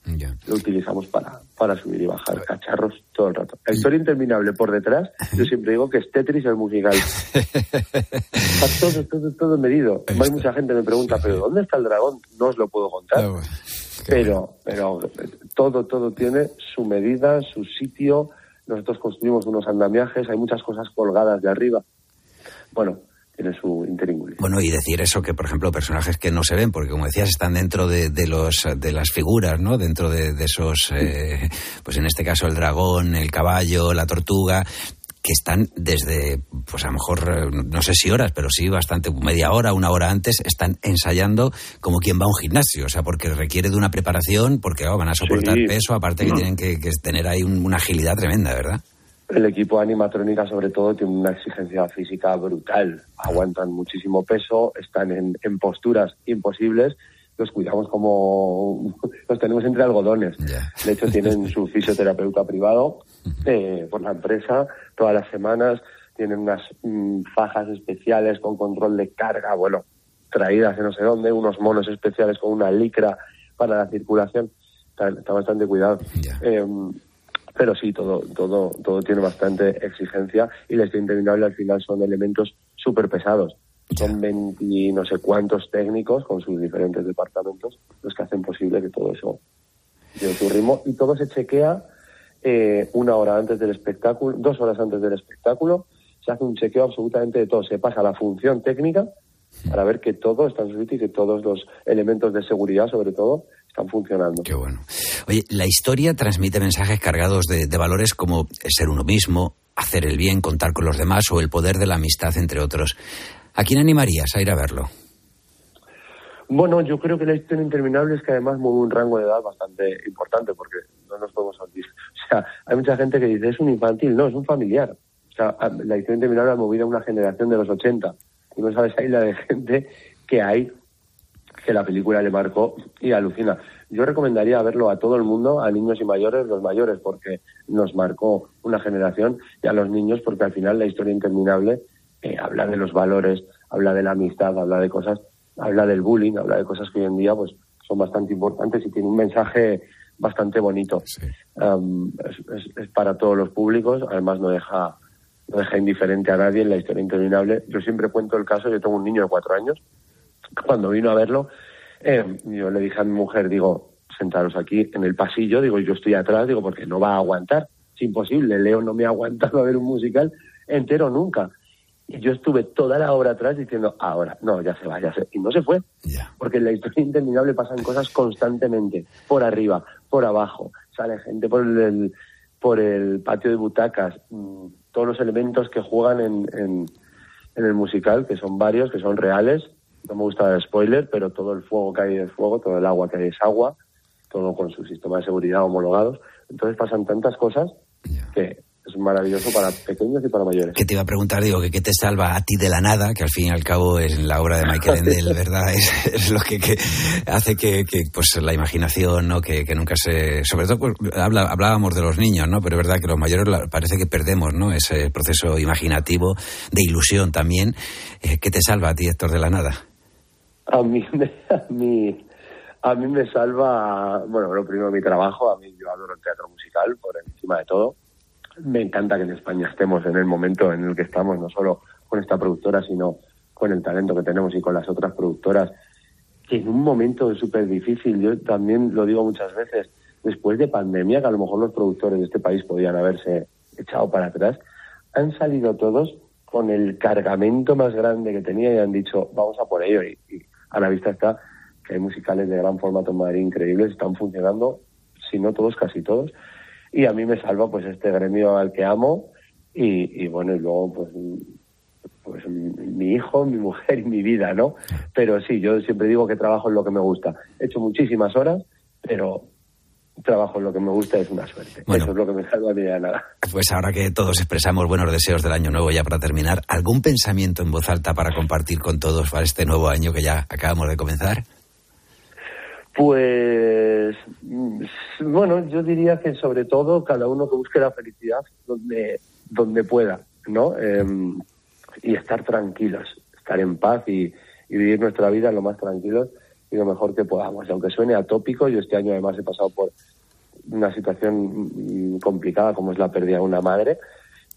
Lo utilizamos para, para subir y bajar cacharros todo el rato. La historia interminable por detrás, yo siempre digo que es Tetris el musical. Está todo, todo, todo medido. Hay mucha gente que me pregunta, ¿pero dónde está el dragón? No os lo puedo contar. Pero, pero eh, todo, todo tiene su medida, su sitio. Nosotros construimos unos andamiajes, hay muchas cosas colgadas de arriba. Bueno, tiene su. Bueno, y decir eso que, por ejemplo, personajes que no se ven, porque como decías, están dentro de, de los, de las figuras, ¿no? Dentro de, de esos, eh, pues en este caso el dragón, el caballo, la tortuga, que están desde, pues a lo mejor, no sé si horas, pero sí bastante, media hora, una hora antes, están ensayando como quien va a un gimnasio, o sea, porque requiere de una preparación, porque oh, van a soportar Sí. peso, aparte que tienen que, que tener ahí un- una agilidad tremenda, ¿verdad? El equipo animatrónica, sobre todo, tiene una exigencia física brutal. Aguantan muchísimo peso, están en, en posturas imposibles. Los cuidamos como. Los tenemos entre algodones. De hecho, tienen su fisioterapeuta privado eh, por la empresa todas las semanas. Tienen unas mm, fajas especiales con control de carga, bueno, traídas de no sé dónde, unos monos especiales con una licra para la circulación. Está, está bastante cuidado. Eh, pero sí, todo, todo, todo tiene bastante exigencia y la interminable al final son elementos súper pesados. Son 20 y no sé cuántos técnicos con sus diferentes departamentos los que hacen posible que todo eso lleve su ritmo. Y todo se chequea eh, una hora antes del espectáculo, dos horas antes del espectáculo, se hace un chequeo absolutamente de todo, se pasa a la función técnica para ver que todo está en su sitio y que todos los elementos de seguridad, sobre todo, están funcionando. Qué bueno. Oye, la historia transmite mensajes cargados de, de valores como ser uno mismo, hacer el bien, contar con los demás o el poder de la amistad, entre otros. ¿A quién animarías a ir a verlo? Bueno, yo creo que la historia interminable es que además mueve un rango de edad bastante importante porque no nos podemos olvidar. O sea, hay mucha gente que dice es un infantil, no, es un familiar. O sea, la historia interminable ha movido a una generación de los 80 y no sabes ahí la de gente que hay que la película le marcó y alucina. Yo recomendaría verlo a todo el mundo, a niños y mayores, los mayores porque nos marcó una generación y a los niños porque al final la historia interminable eh, habla de los valores, habla de la amistad, habla de cosas, habla del bullying, habla de cosas que hoy en día pues son bastante importantes y tiene un mensaje bastante bonito. Um, es, es- es para todos los públicos, además no deja no deja indiferente a nadie en la historia interminable. Yo siempre cuento el caso, yo tengo un niño de cuatro años, cuando vino a verlo, eh, yo le dije a mi mujer, digo, sentaros aquí en el pasillo, digo, yo estoy atrás, digo, porque no va a aguantar, es imposible, Leo no me ha aguantado a ver un musical entero nunca. Y yo estuve toda la obra atrás diciendo, ahora, no, ya se va, ya se Y no se fue. Porque en la historia interminable pasan cosas constantemente, por arriba, por abajo, sale gente por el, por el patio de butacas, mm, todos los elementos que juegan en, en, en el musical, que son varios, que son reales. No me gusta dar spoiler, pero todo el fuego que hay es fuego, todo el agua que hay es agua, todo con su sistema de seguridad homologados. Entonces pasan tantas cosas que es maravilloso para pequeños y para mayores. Que te iba a preguntar, digo, que qué te salva a ti de la nada, que al fin y al cabo es la obra de Michael Endel, ¿verdad? Es, es lo que, que hace que, que, pues la imaginación, ¿no? Que, que nunca se... Sobre todo, pues, habla- hablábamos de los niños, ¿no? Pero es verdad que los mayores la- parece que perdemos, ¿no? Ese proceso imaginativo, de ilusión también. Eh, ¿Qué te salva a ti, Héctor, de la nada? A mí, me, a mí, a mí me salva, bueno, lo primero mi trabajo, a mí yo adoro el teatro musical por encima de todo. Me encanta que en España estemos en el momento en el que estamos, no solo con esta productora, sino con el talento que tenemos y con las otras productoras, que en un momento súper difícil, yo también lo digo muchas veces, después de pandemia, que a lo mejor los productores de este país podían haberse echado para atrás, han salido todos con el cargamento más grande que tenía y han dicho, vamos a por ello. Y, y a la vista está que hay musicales de gran formato en Madrid increíbles, están funcionando, si no todos, casi todos. Y a mí me salva pues este gremio al que amo y, y bueno, y luego pues pues mi, hijo, mi mujer y mi vida, ¿no? Pero sí, yo siempre digo que trabajo en lo que me gusta. He hecho muchísimas horas, pero trabajo en lo que me gusta es una suerte. Eso es lo que me salva de nada. Pues ahora que todos expresamos buenos deseos del año nuevo, ya para terminar, ¿algún pensamiento en voz alta para compartir con todos para este nuevo año que ya acabamos de comenzar? Pues mm, bueno, yo diría que sobre todo cada uno que busque la felicidad donde, donde pueda, ¿no? Em, y estar tranquilos, estar en paz y, y vivir nuestra vida lo más tranquilos y lo mejor que podamos. Aunque suene atópico, yo este año además he pasado por una situación mm, complicada como es la pérdida de una madre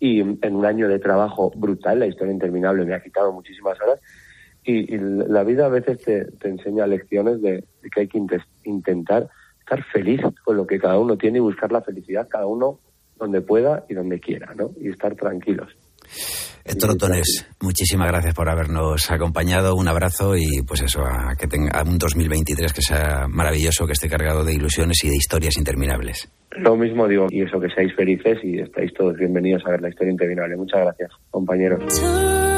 y en un año de trabajo brutal, la historia interminable me ha quitado muchísimas horas y, la vida a veces te, te enseña lecciones de, que hay que inte- intentar estar feliz con lo que cada uno tiene y buscar la felicidad cada uno donde pueda y donde quiera, ¿no? Y estar tranquilos. Héctor Otones, muchísimas gracias por habernos acompañado. Un abrazo y pues eso, a que tenga a un 2023 que sea maravilloso, que esté cargado de ilusiones y de historias interminables. Lo mismo digo, y eso, que seáis felices y estáis todos bienvenidos a ver la historia interminable. Muchas gracias, compañeros. Turn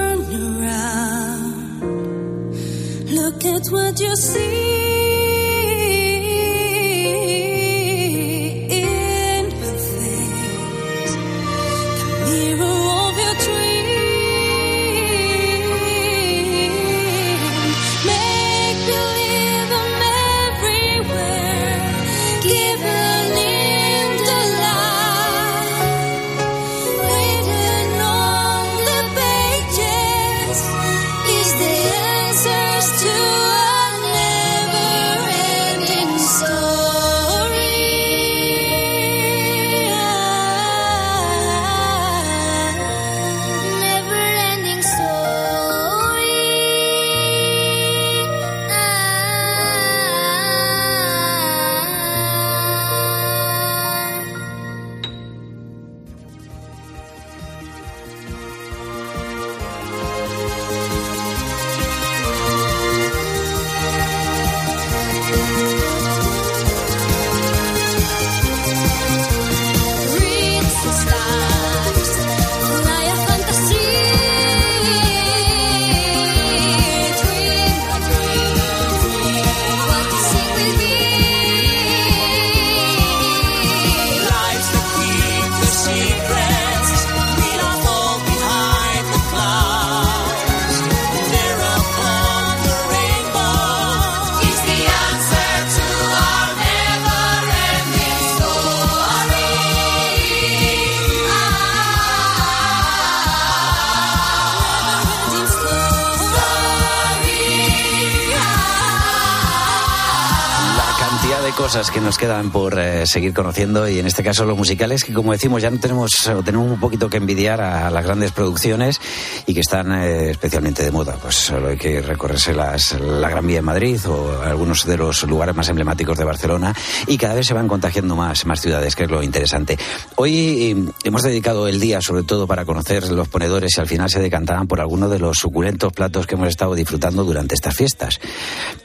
cosas que nos quedan por eh, seguir conociendo y en este caso los musicales que como decimos ya no tenemos o tenemos un poquito que envidiar a las grandes producciones y que están eh, especialmente de moda. Pues solo hay que recorrerse las, la Gran Vía de Madrid o algunos de los lugares más emblemáticos de Barcelona y cada vez se van contagiando más, más ciudades, que es lo interesante. Hoy eh, hemos dedicado el día sobre todo para conocer los ponedores y al final se decantaban por algunos de los suculentos platos que hemos estado disfrutando durante estas fiestas.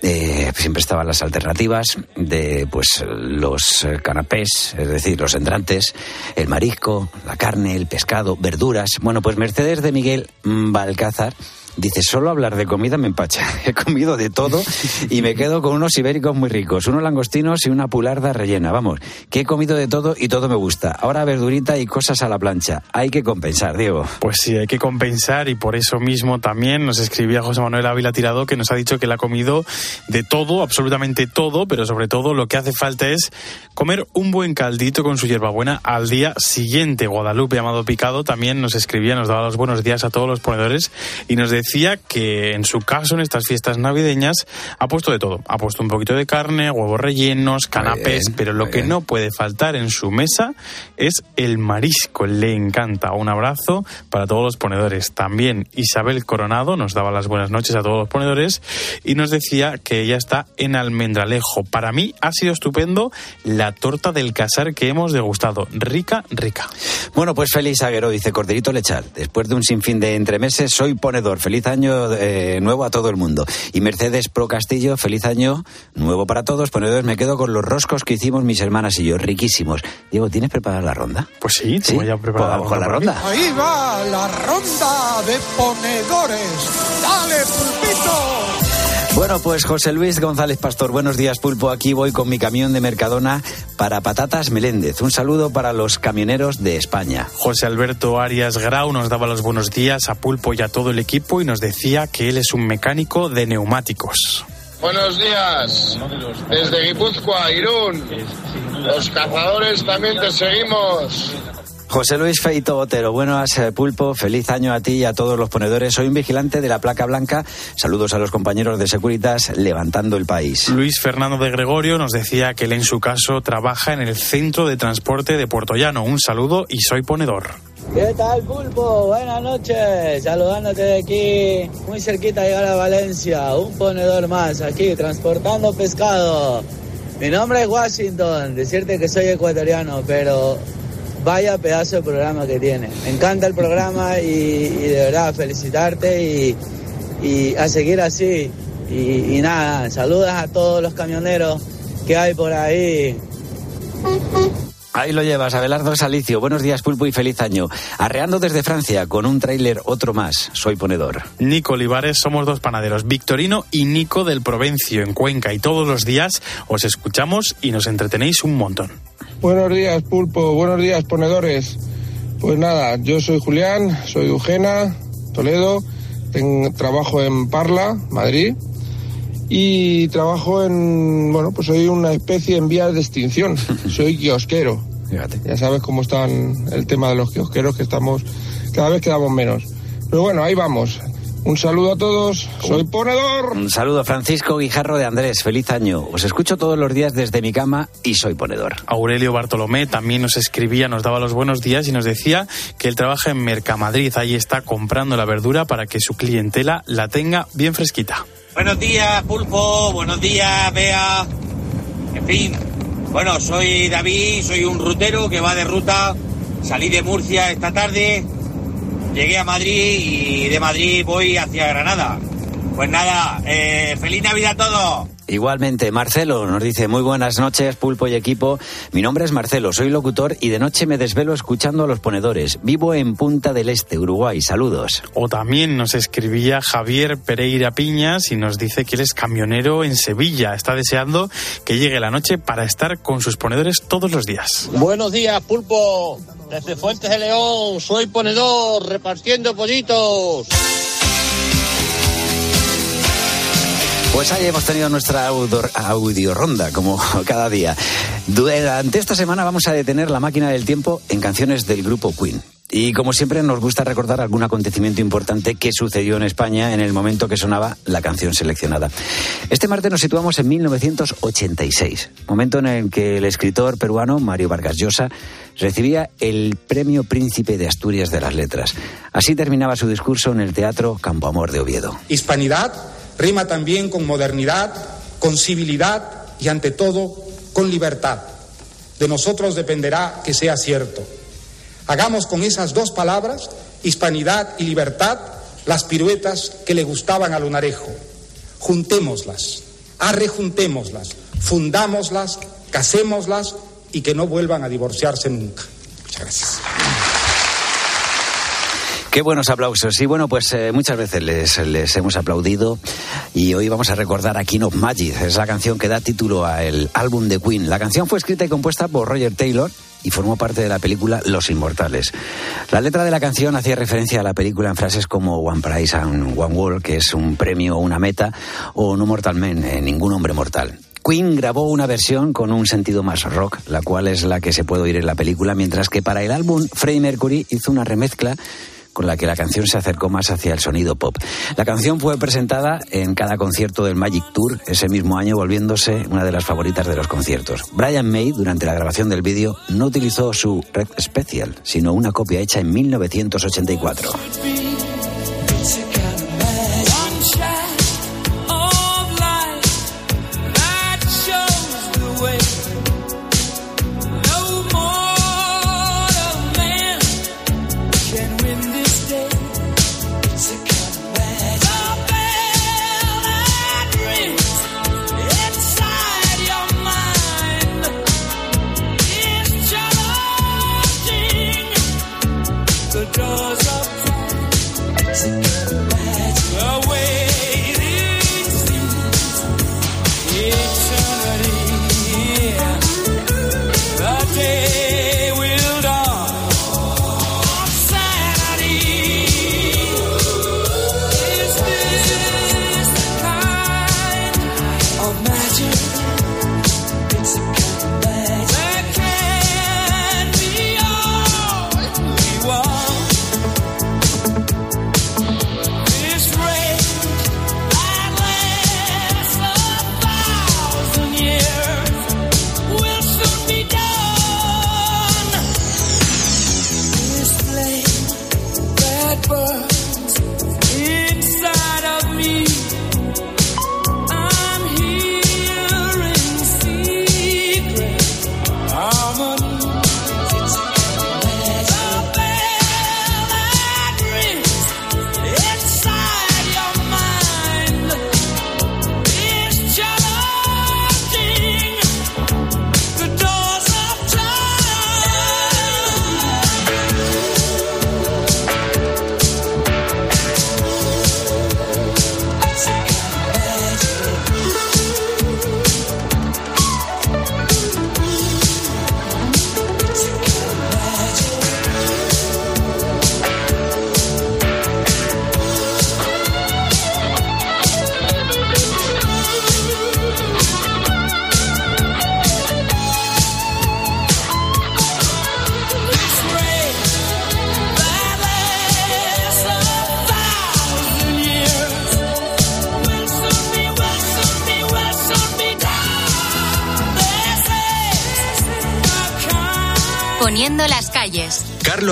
Eh, siempre estaban las alternativas de pues los eh, canapés, es decir, los entrantes, el marisco, la carne, el pescado, verduras. Bueno, pues Mercedes de Miguel Balcázar Dice, solo hablar de comida me empacha. He comido de todo y me quedo con unos ibéricos muy ricos, unos langostinos y una pularda rellena. Vamos, que he comido de todo y todo me gusta. Ahora verdurita y cosas a la plancha. Hay que compensar, Diego. Pues sí, hay que compensar y por eso mismo también nos escribía José Manuel Ávila Tirado que nos ha dicho que él ha comido de todo, absolutamente todo, pero sobre todo lo que hace falta es comer un buen caldito con su hierbabuena al día siguiente. Guadalupe, Amado Picado, también nos escribía, nos daba los buenos días a todos los ponedores y nos decía que en su caso, en estas fiestas navideñas, ha puesto de todo. Ha puesto un poquito de carne, huevos rellenos, canapés, bien, pero lo que bien. no puede faltar en su mesa es el marisco. Le encanta. Un abrazo para todos los ponedores. También Isabel Coronado nos daba las buenas noches a todos los ponedores y nos decía que ella está en Almendralejo. Para mí ha sido estupendo la torta del casar que hemos degustado. Rica, rica. Bueno, pues feliz aguero, dice Corderito Lechal. Después de un sinfín de entremeses, soy ponedor. Feliz año eh, nuevo a todo el mundo. Y Mercedes Pro Castillo, feliz año nuevo para todos. Ponedores, me quedo con los roscos que hicimos mis hermanas y yo, riquísimos. Diego, ¿tienes preparada la ronda? Pues sí, tengo ya Pues preparada vamos con la ronda. Ahí va la ronda de ponedores. ¡Dale, pulpito! Bueno, pues José Luis González Pastor, buenos días, Pulpo. Aquí voy con mi camión de Mercadona para patatas Meléndez. Un saludo para los camioneros de España. José Alberto Arias Grau nos daba los buenos días a Pulpo y a todo el equipo y nos decía que él es un mecánico de neumáticos. Buenos días, desde Guipúzcoa, Irún. Los cazadores también te seguimos. José Luis Feito Otero, buenas eh, Pulpo, feliz año a ti y a todos los ponedores. Soy un vigilante de la placa blanca. Saludos a los compañeros de Securitas levantando el país. Luis Fernando de Gregorio nos decía que él en su caso trabaja en el Centro de Transporte de Puerto Llano. Un saludo y soy ponedor. ¿Qué tal, Pulpo? Buenas noches. Saludándote de aquí, muy cerquita de llegar a Valencia. Un ponedor más aquí, transportando pescado. Mi nombre es Washington. Decirte que soy ecuatoriano, pero vaya pedazo de programa que tiene. Me encanta el programa y, de verdad felicitarte y, y a seguir así. Y, y nada, saludas a todos los camioneros que hay por ahí. Ahí lo llevas, Abelardo Salicio. Buenos días, Pulpo, y feliz año. Arreando desde Francia con un tráiler otro más. Soy ponedor. Nico Olivares, somos dos panaderos, Victorino y Nico del Provencio, en Cuenca. Y todos los días os escuchamos y nos entretenéis un montón. Buenos días, Pulpo. Buenos días, ponedores. Pues nada, yo soy Julián, soy de Eugena, Toledo. trabajo en Parla, Madrid. Y trabajo en. Bueno, pues soy una especie en vías de extinción. soy kiosquero. Ya sabes cómo están el tema de los kiosqueros, que estamos. Cada vez quedamos menos. Pero bueno, ahí vamos. Un saludo a todos. Soy ponedor. Un saludo a Francisco Guijarro de Andrés. Feliz año. Os escucho todos los días desde mi cama y soy ponedor. Aurelio Bartolomé también nos escribía, nos daba los buenos días y nos decía que él trabaja en Mercamadrid. Ahí está comprando la verdura para que su clientela la tenga bien fresquita. Buenos días, Pulpo. Buenos días, Bea. En fin, bueno, soy David, soy un rutero que va de ruta. Salí de Murcia esta tarde, llegué a Madrid y de Madrid voy hacia Granada. Pues nada, eh, feliz Navidad a todos. Igualmente, Marcelo nos dice muy buenas noches, pulpo y equipo. Mi nombre es Marcelo, soy locutor y de noche me desvelo escuchando a los ponedores. Vivo en Punta del Este, Uruguay. Saludos. O también nos escribía Javier Pereira Piñas y nos dice que él es camionero en Sevilla. Está deseando que llegue la noche para estar con sus ponedores todos los días. Buenos días, Pulpo. Desde Fuentes de León, soy ponedor, repartiendo pollitos. Pues ahí hemos tenido nuestra audio, ronda, como cada día. Durante esta semana vamos a detener la máquina del tiempo en canciones del grupo Queen. Y como siempre nos gusta recordar algún acontecimiento importante que sucedió en España en el momento que sonaba la canción seleccionada. Este martes nos situamos en 1986, momento en el que el escritor peruano Mario Vargas Llosa recibía el Premio Príncipe de Asturias de las Letras. Así terminaba su discurso en el Teatro Campo Amor de Oviedo. Hispanidad rima también con modernidad, con civilidad y ante todo con libertad. De nosotros dependerá que sea cierto. Hagamos con esas dos palabras, hispanidad y libertad, las piruetas que le gustaban a Lunarejo. Juntémoslas, arrejuntémoslas, fundámoslas, casémoslas y que no vuelvan a divorciarse nunca. Muchas gracias. Qué buenos aplausos. Y bueno, pues eh, muchas veces les, hemos aplaudido y hoy vamos a recordar a King of Magic. Es la canción que da título al álbum de Queen. La canción fue escrita y compuesta por Roger Taylor y formó parte de la película Los Inmortales. La letra de la canción hacía referencia a la película en frases como One Price and One World, que es un premio o una meta, o No Mortal Men, eh, ningún hombre mortal. Queen grabó una versión con un sentido más rock, la cual es la que se puede oír en la película, mientras que para el álbum Freddie Mercury hizo una remezcla con la que la canción se acercó más hacia el sonido pop. La canción fue presentada en cada concierto del Magic Tour ese mismo año, volviéndose una de las favoritas de los conciertos. Brian May, durante la grabación del vídeo, no utilizó su Red Special, sino una copia hecha en 1984.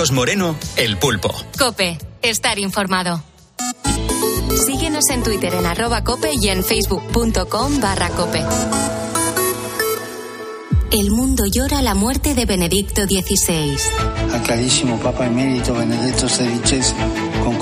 Carlos Moreno, El Pulpo. Cope, estar informado. Síguenos en Twitter en arroba cope y en facebook.com barra cope. El mundo llora la muerte de Benedicto XVI. Al carísimo Papa Emérito Benedetto XVI,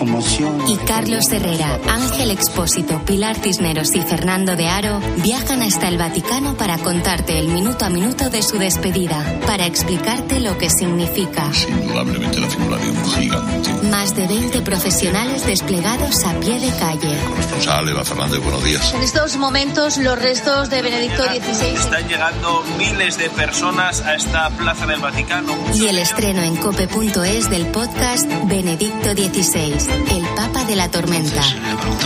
con conmoción. Y Carlos Herrera, Ángel Expósito, Pilar Cisneros y Fernando de Aro viajan hasta el Vaticano para contarte el minuto a minuto de su despedida, para explicarte lo que significa. Indudablemente la figura de un gigante. Más de 20 profesionales desplegados a pie de calle. Responsable, Eva Fernández, buenos días. En estos momentos, los restos de Benedicto XVI. Están llegando miles de personas a esta plaza del Vaticano. Y el estreno en cope.es del podcast Benedicto XVI, el Papa de la Tormenta.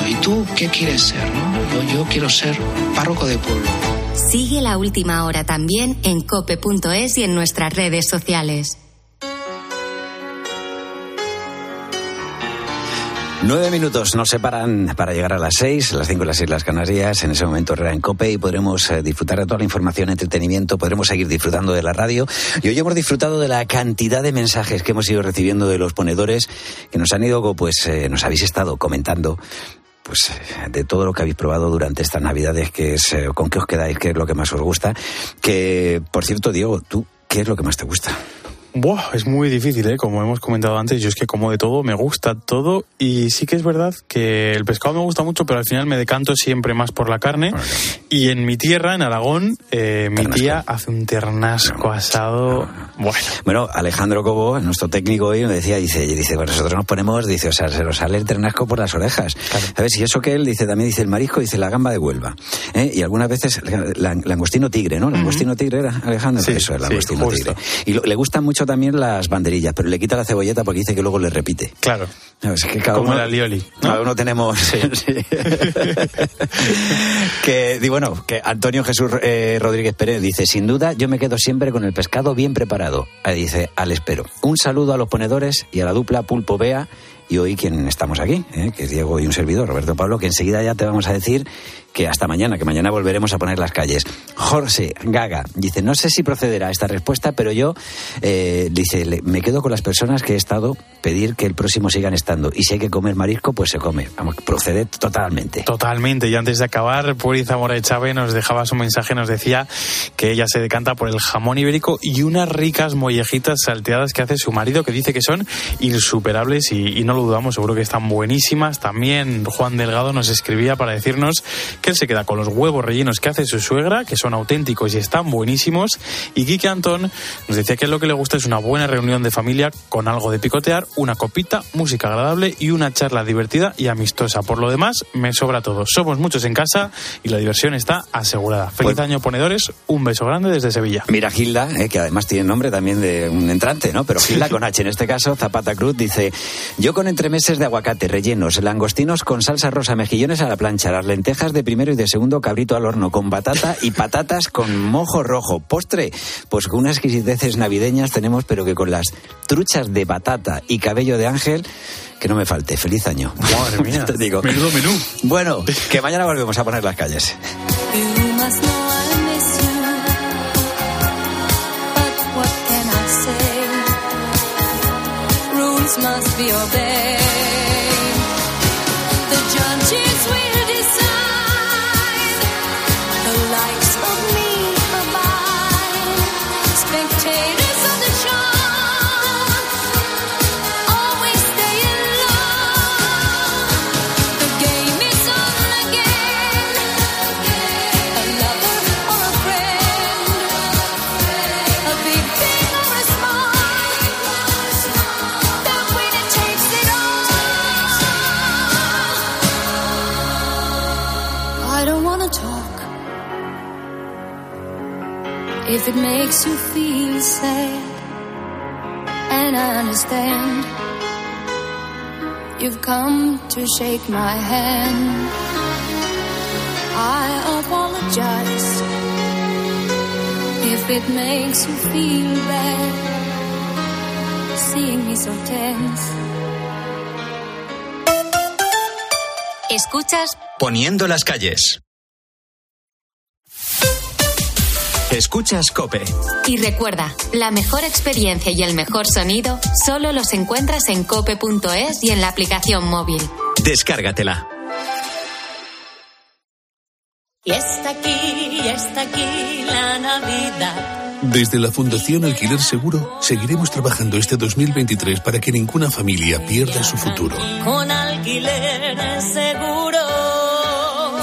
¿y tú qué quieres ser? No? Yo, yo quiero ser párroco de pueblo. Sigue la última hora también en cope.es y en nuestras redes sociales. Nueve minutos nos separan para llegar a las seis, las cinco en las Islas Canarias. En ese momento en Cope y podremos eh, disfrutar de toda la información, entretenimiento, podremos seguir disfrutando de la radio. Y hoy hemos disfrutado de la cantidad de mensajes que hemos ido recibiendo de los ponedores que nos han ido, pues eh, nos habéis estado comentando pues eh, de todo lo que habéis probado durante estas navidades, que es con qué os quedáis, qué es lo que más os gusta. Que, por cierto, Diego, tú, ¿qué es lo que más te gusta? Buah, es muy difícil, ¿eh? Como hemos comentado antes, yo es que como de todo, me gusta todo y sí que es verdad que el pescado me gusta mucho, pero al final me decanto siempre más por la carne. Y en mi tierra, en Aragón, eh, mi tía hace un ternasco asado. Bueno. Bueno, Alejandro Cobo, nuestro técnico hoy, me decía, dice, dice, bueno, nosotros nos ponemos, dice, o sea, se nos sale el ternasco por las orejas. ¿Sabes? Y eso que él dice, también dice el marisco, dice la gamba de Huelva. ¿eh? Y algunas veces, la- langostino tigre, ¿no? Langostino tigre era, Alejandro. Sí, eso es, sí, langostino justo. tigre. Y lo- le gustan mucho también las banderillas, pero le quita la cebolleta porque dice que luego le repite. Claro. ¿Sabes? Es que cada Como uno, el alioli, ¿no? Cada uno tenemos. Sí. que, y bueno, que Antonio Jesús eh, Rodríguez Pérez dice: Sin duda, yo me quedo siempre con el pescado bien preparado. Ahí dice: Al espero. Un saludo a los ponedores y a la dupla Pulpo Bea. Y hoy quien estamos aquí, ¿eh? que es Diego y un servidor, Roberto Pablo, que enseguida ya te vamos a decir que hasta mañana, que mañana volveremos a poner las calles. Jorge Gaga dice, no sé si procederá esta respuesta, pero yo, eh, dice, me quedo con las personas que he estado pedir que el próximo sigan estando. Y si hay que comer marisco, pues se come. Vamos, procede totalmente. Totalmente. Y antes de acabar, Puri Zamora Echave nos dejaba su mensaje, nos decía que ella se decanta por el jamón ibérico y unas ricas mollejitas salteadas que hace su marido, que dice que son insuperables y, y no lo dudamos, seguro que están buenísimas. También Juan Delgado nos escribía para decirnos que él se queda con los huevos rellenos que hace su suegra, que son auténticos y están buenísimos. Y Kike Antón nos decía que lo que le gusta es una buena reunión de familia con algo de picotear, una copita, música agradable y una charla divertida y amistosa. Por lo demás, me sobra todo. Somos muchos en casa y la diversión está asegurada. Feliz año, ponedores. Un beso grande desde Sevilla. Mira Gilda, eh, que además tiene nombre también de un entrante, ¿no? Pero Gilda con H, en este caso Zapata Cruz, dice, yo con entremeses de aguacate rellenos, langostinos con salsa rosa, mejillones a la plancha, las lentejas de primero y de segundo cabrito al horno, con batata y patatas con mojo rojo. Postre, pues con unas exquisiteces navideñas tenemos, pero que con las truchas de batata y cabello de ángel, que no me falte. Feliz año. Madre mía. Te digo. Menudo menú. Bueno, que mañana volvemos a poner las calles. Must be obeyed. Makes you feel sad, and I understand. You've come to shake my hand. I apologize if it makes you feel bad seeing me so tense. Escuchas Poniendo las calles. Escuchas Cope. Y recuerda, la mejor experiencia y el mejor sonido solo los encuentras en cope.es y en la aplicación móvil. Descárgatela. Y está aquí, y está aquí la Navidad. Desde la Fundación Alquiler Seguro seguiremos trabajando este 2023 para que ninguna familia pierda su futuro. Con alquiler seguro.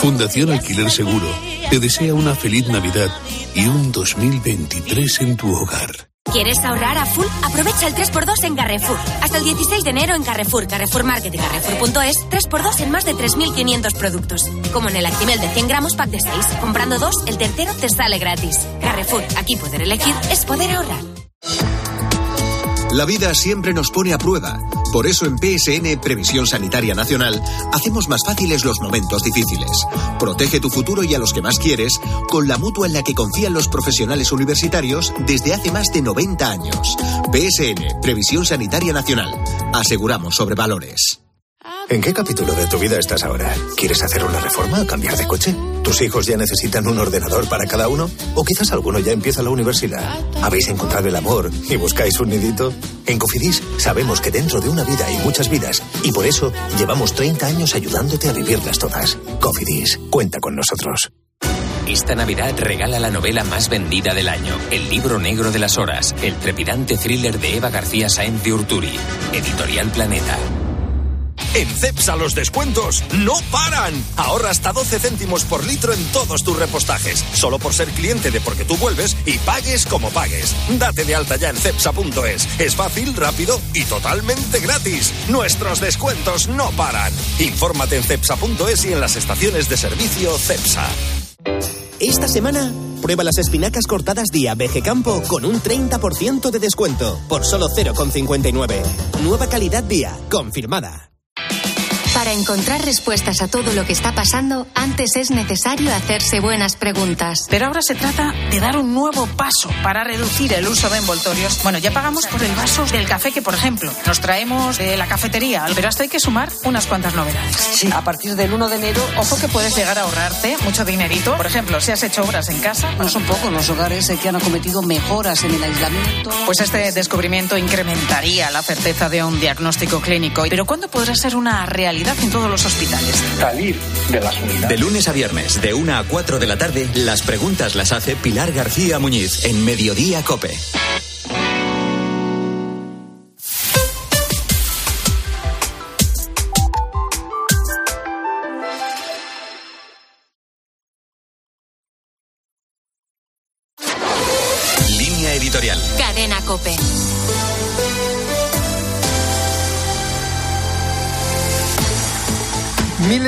Fundación Alquiler Seguro te desea una feliz Navidad y un 2023 en tu hogar. ¿Quieres ahorrar a full? Aprovecha el 3x2 en Carrefour. Hasta el 16 de enero en Carrefour, Carrefour Market y Carrefour.es, 3x2 en más de 3.500 productos. Como en el Actimel de 100 gramos pack de 6. Comprando dos, el tercero te sale gratis. Carrefour, aquí poder elegir es poder ahorrar. La vida siempre nos pone a prueba. Por eso en PSN Previsión Sanitaria Nacional hacemos más fáciles los momentos difíciles. Protege tu futuro y a los que más quieres con la mutua en la que confían los profesionales universitarios desde hace más de 90 años. PSN Previsión Sanitaria Nacional. Aseguramos sobre valores. ¿En qué capítulo de tu vida estás ahora? ¿Quieres hacer una reforma o cambiar de coche? ¿Tus hijos ya necesitan un ordenador para cada uno? ¿O quizás alguno ya empieza la universidad? ¿Habéis encontrado el amor y buscáis un nidito? En Cofidis sabemos que dentro de una vida hay muchas vidas y por eso llevamos 30 años ayudándote a vivirlas todas. Cofidis, cuenta con nosotros. Esta Navidad regala la novela más vendida del año, El libro negro de las horas, el trepidante thriller de Eva García Sáenz de Urturi, Editorial Planeta. En CEPSA los descuentos no paran. Ahorra hasta 12 céntimos por litro en todos tus repostajes. Solo por ser cliente de Porque tú vuelves y pagues como pagues. Date de alta ya en CEPSA.es. Es fácil, rápido y totalmente gratis. Nuestros descuentos no paran. Infórmate en CEPSA.es y en las estaciones de servicio CEPSA. Esta semana, prueba las espinacas cortadas día BG Campo con un 30% de descuento por solo 0,59. Nueva calidad día, confirmada. Para encontrar respuestas a todo lo que está pasando, antes es necesario hacerse buenas preguntas. Pero ahora se trata de dar un nuevo paso para reducir el uso de envoltorios. Bueno, ya pagamos por el vaso del café que, por ejemplo, nos traemos de la cafetería, pero hasta hay que sumar unas cuantas novedades. Sí, a partir del 1 de enero, ojo que puedes llegar a ahorrarte mucho dinerito. Por ejemplo, si has hecho obras en casa. No son pocos los hogares eh, que han acometido mejoras en el aislamiento. Pues este descubrimiento incrementaría la certeza de un diagnóstico clínico. Pero ¿cuándo podrá ser una realidad en todos los hospitales? Salir de las unidades. De lunes a viernes, de 1 a 4 de la tarde, las preguntas las hace Pilar García Muñiz en Mediodía Cope. Línea editorial. Cadena Cope.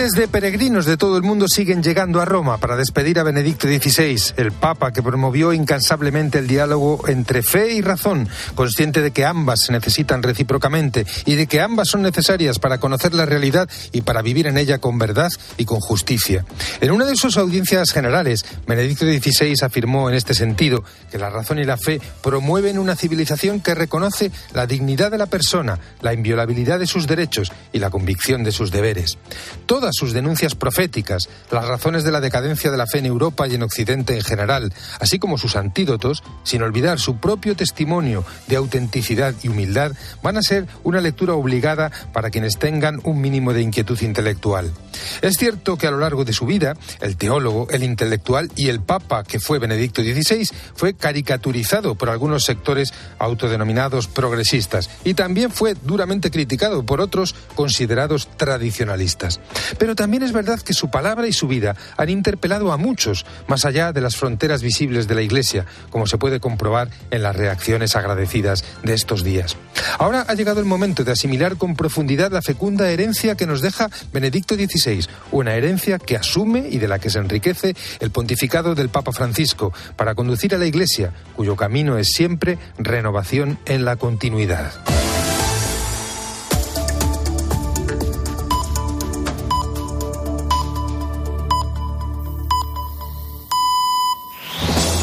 Miles de peregrinos de todo el mundo siguen llegando a Roma para despedir a Benedicto XVI, el Papa que promovió incansablemente el diálogo entre fe y razón, consciente de que ambas se necesitan recíprocamente y de que ambas son necesarias para conocer la realidad y para vivir en ella con verdad y con justicia. En una de sus audiencias generales, Benedicto XVI afirmó en este sentido que la razón y la fe promueven una civilización que reconoce la dignidad de la persona, la inviolabilidad de sus derechos y la convicción de sus deberes sus denuncias proféticas, las razones de la decadencia de la fe en Europa y en Occidente en general, así como sus antídotos, sin olvidar su propio testimonio de autenticidad y humildad, van a ser una lectura obligada para quienes tengan un mínimo de inquietud intelectual. Es cierto que a lo largo de su vida, el teólogo, el intelectual y el papa que fue Benedicto XVI fue caricaturizado por algunos sectores autodenominados progresistas y también fue duramente criticado por otros considerados tradicionalistas. Pero también es verdad que su palabra y su vida han interpelado a muchos, más allá de las fronteras visibles de la Iglesia, como se puede comprobar en las reacciones agradecidas de estos días. Ahora ha llegado el momento de asimilar con profundidad la fecunda herencia que nos deja Benedicto XVI, una herencia que asume y de la que se enriquece el pontificado del Papa Francisco para conducir a la Iglesia, cuyo camino es siempre renovación en la continuidad.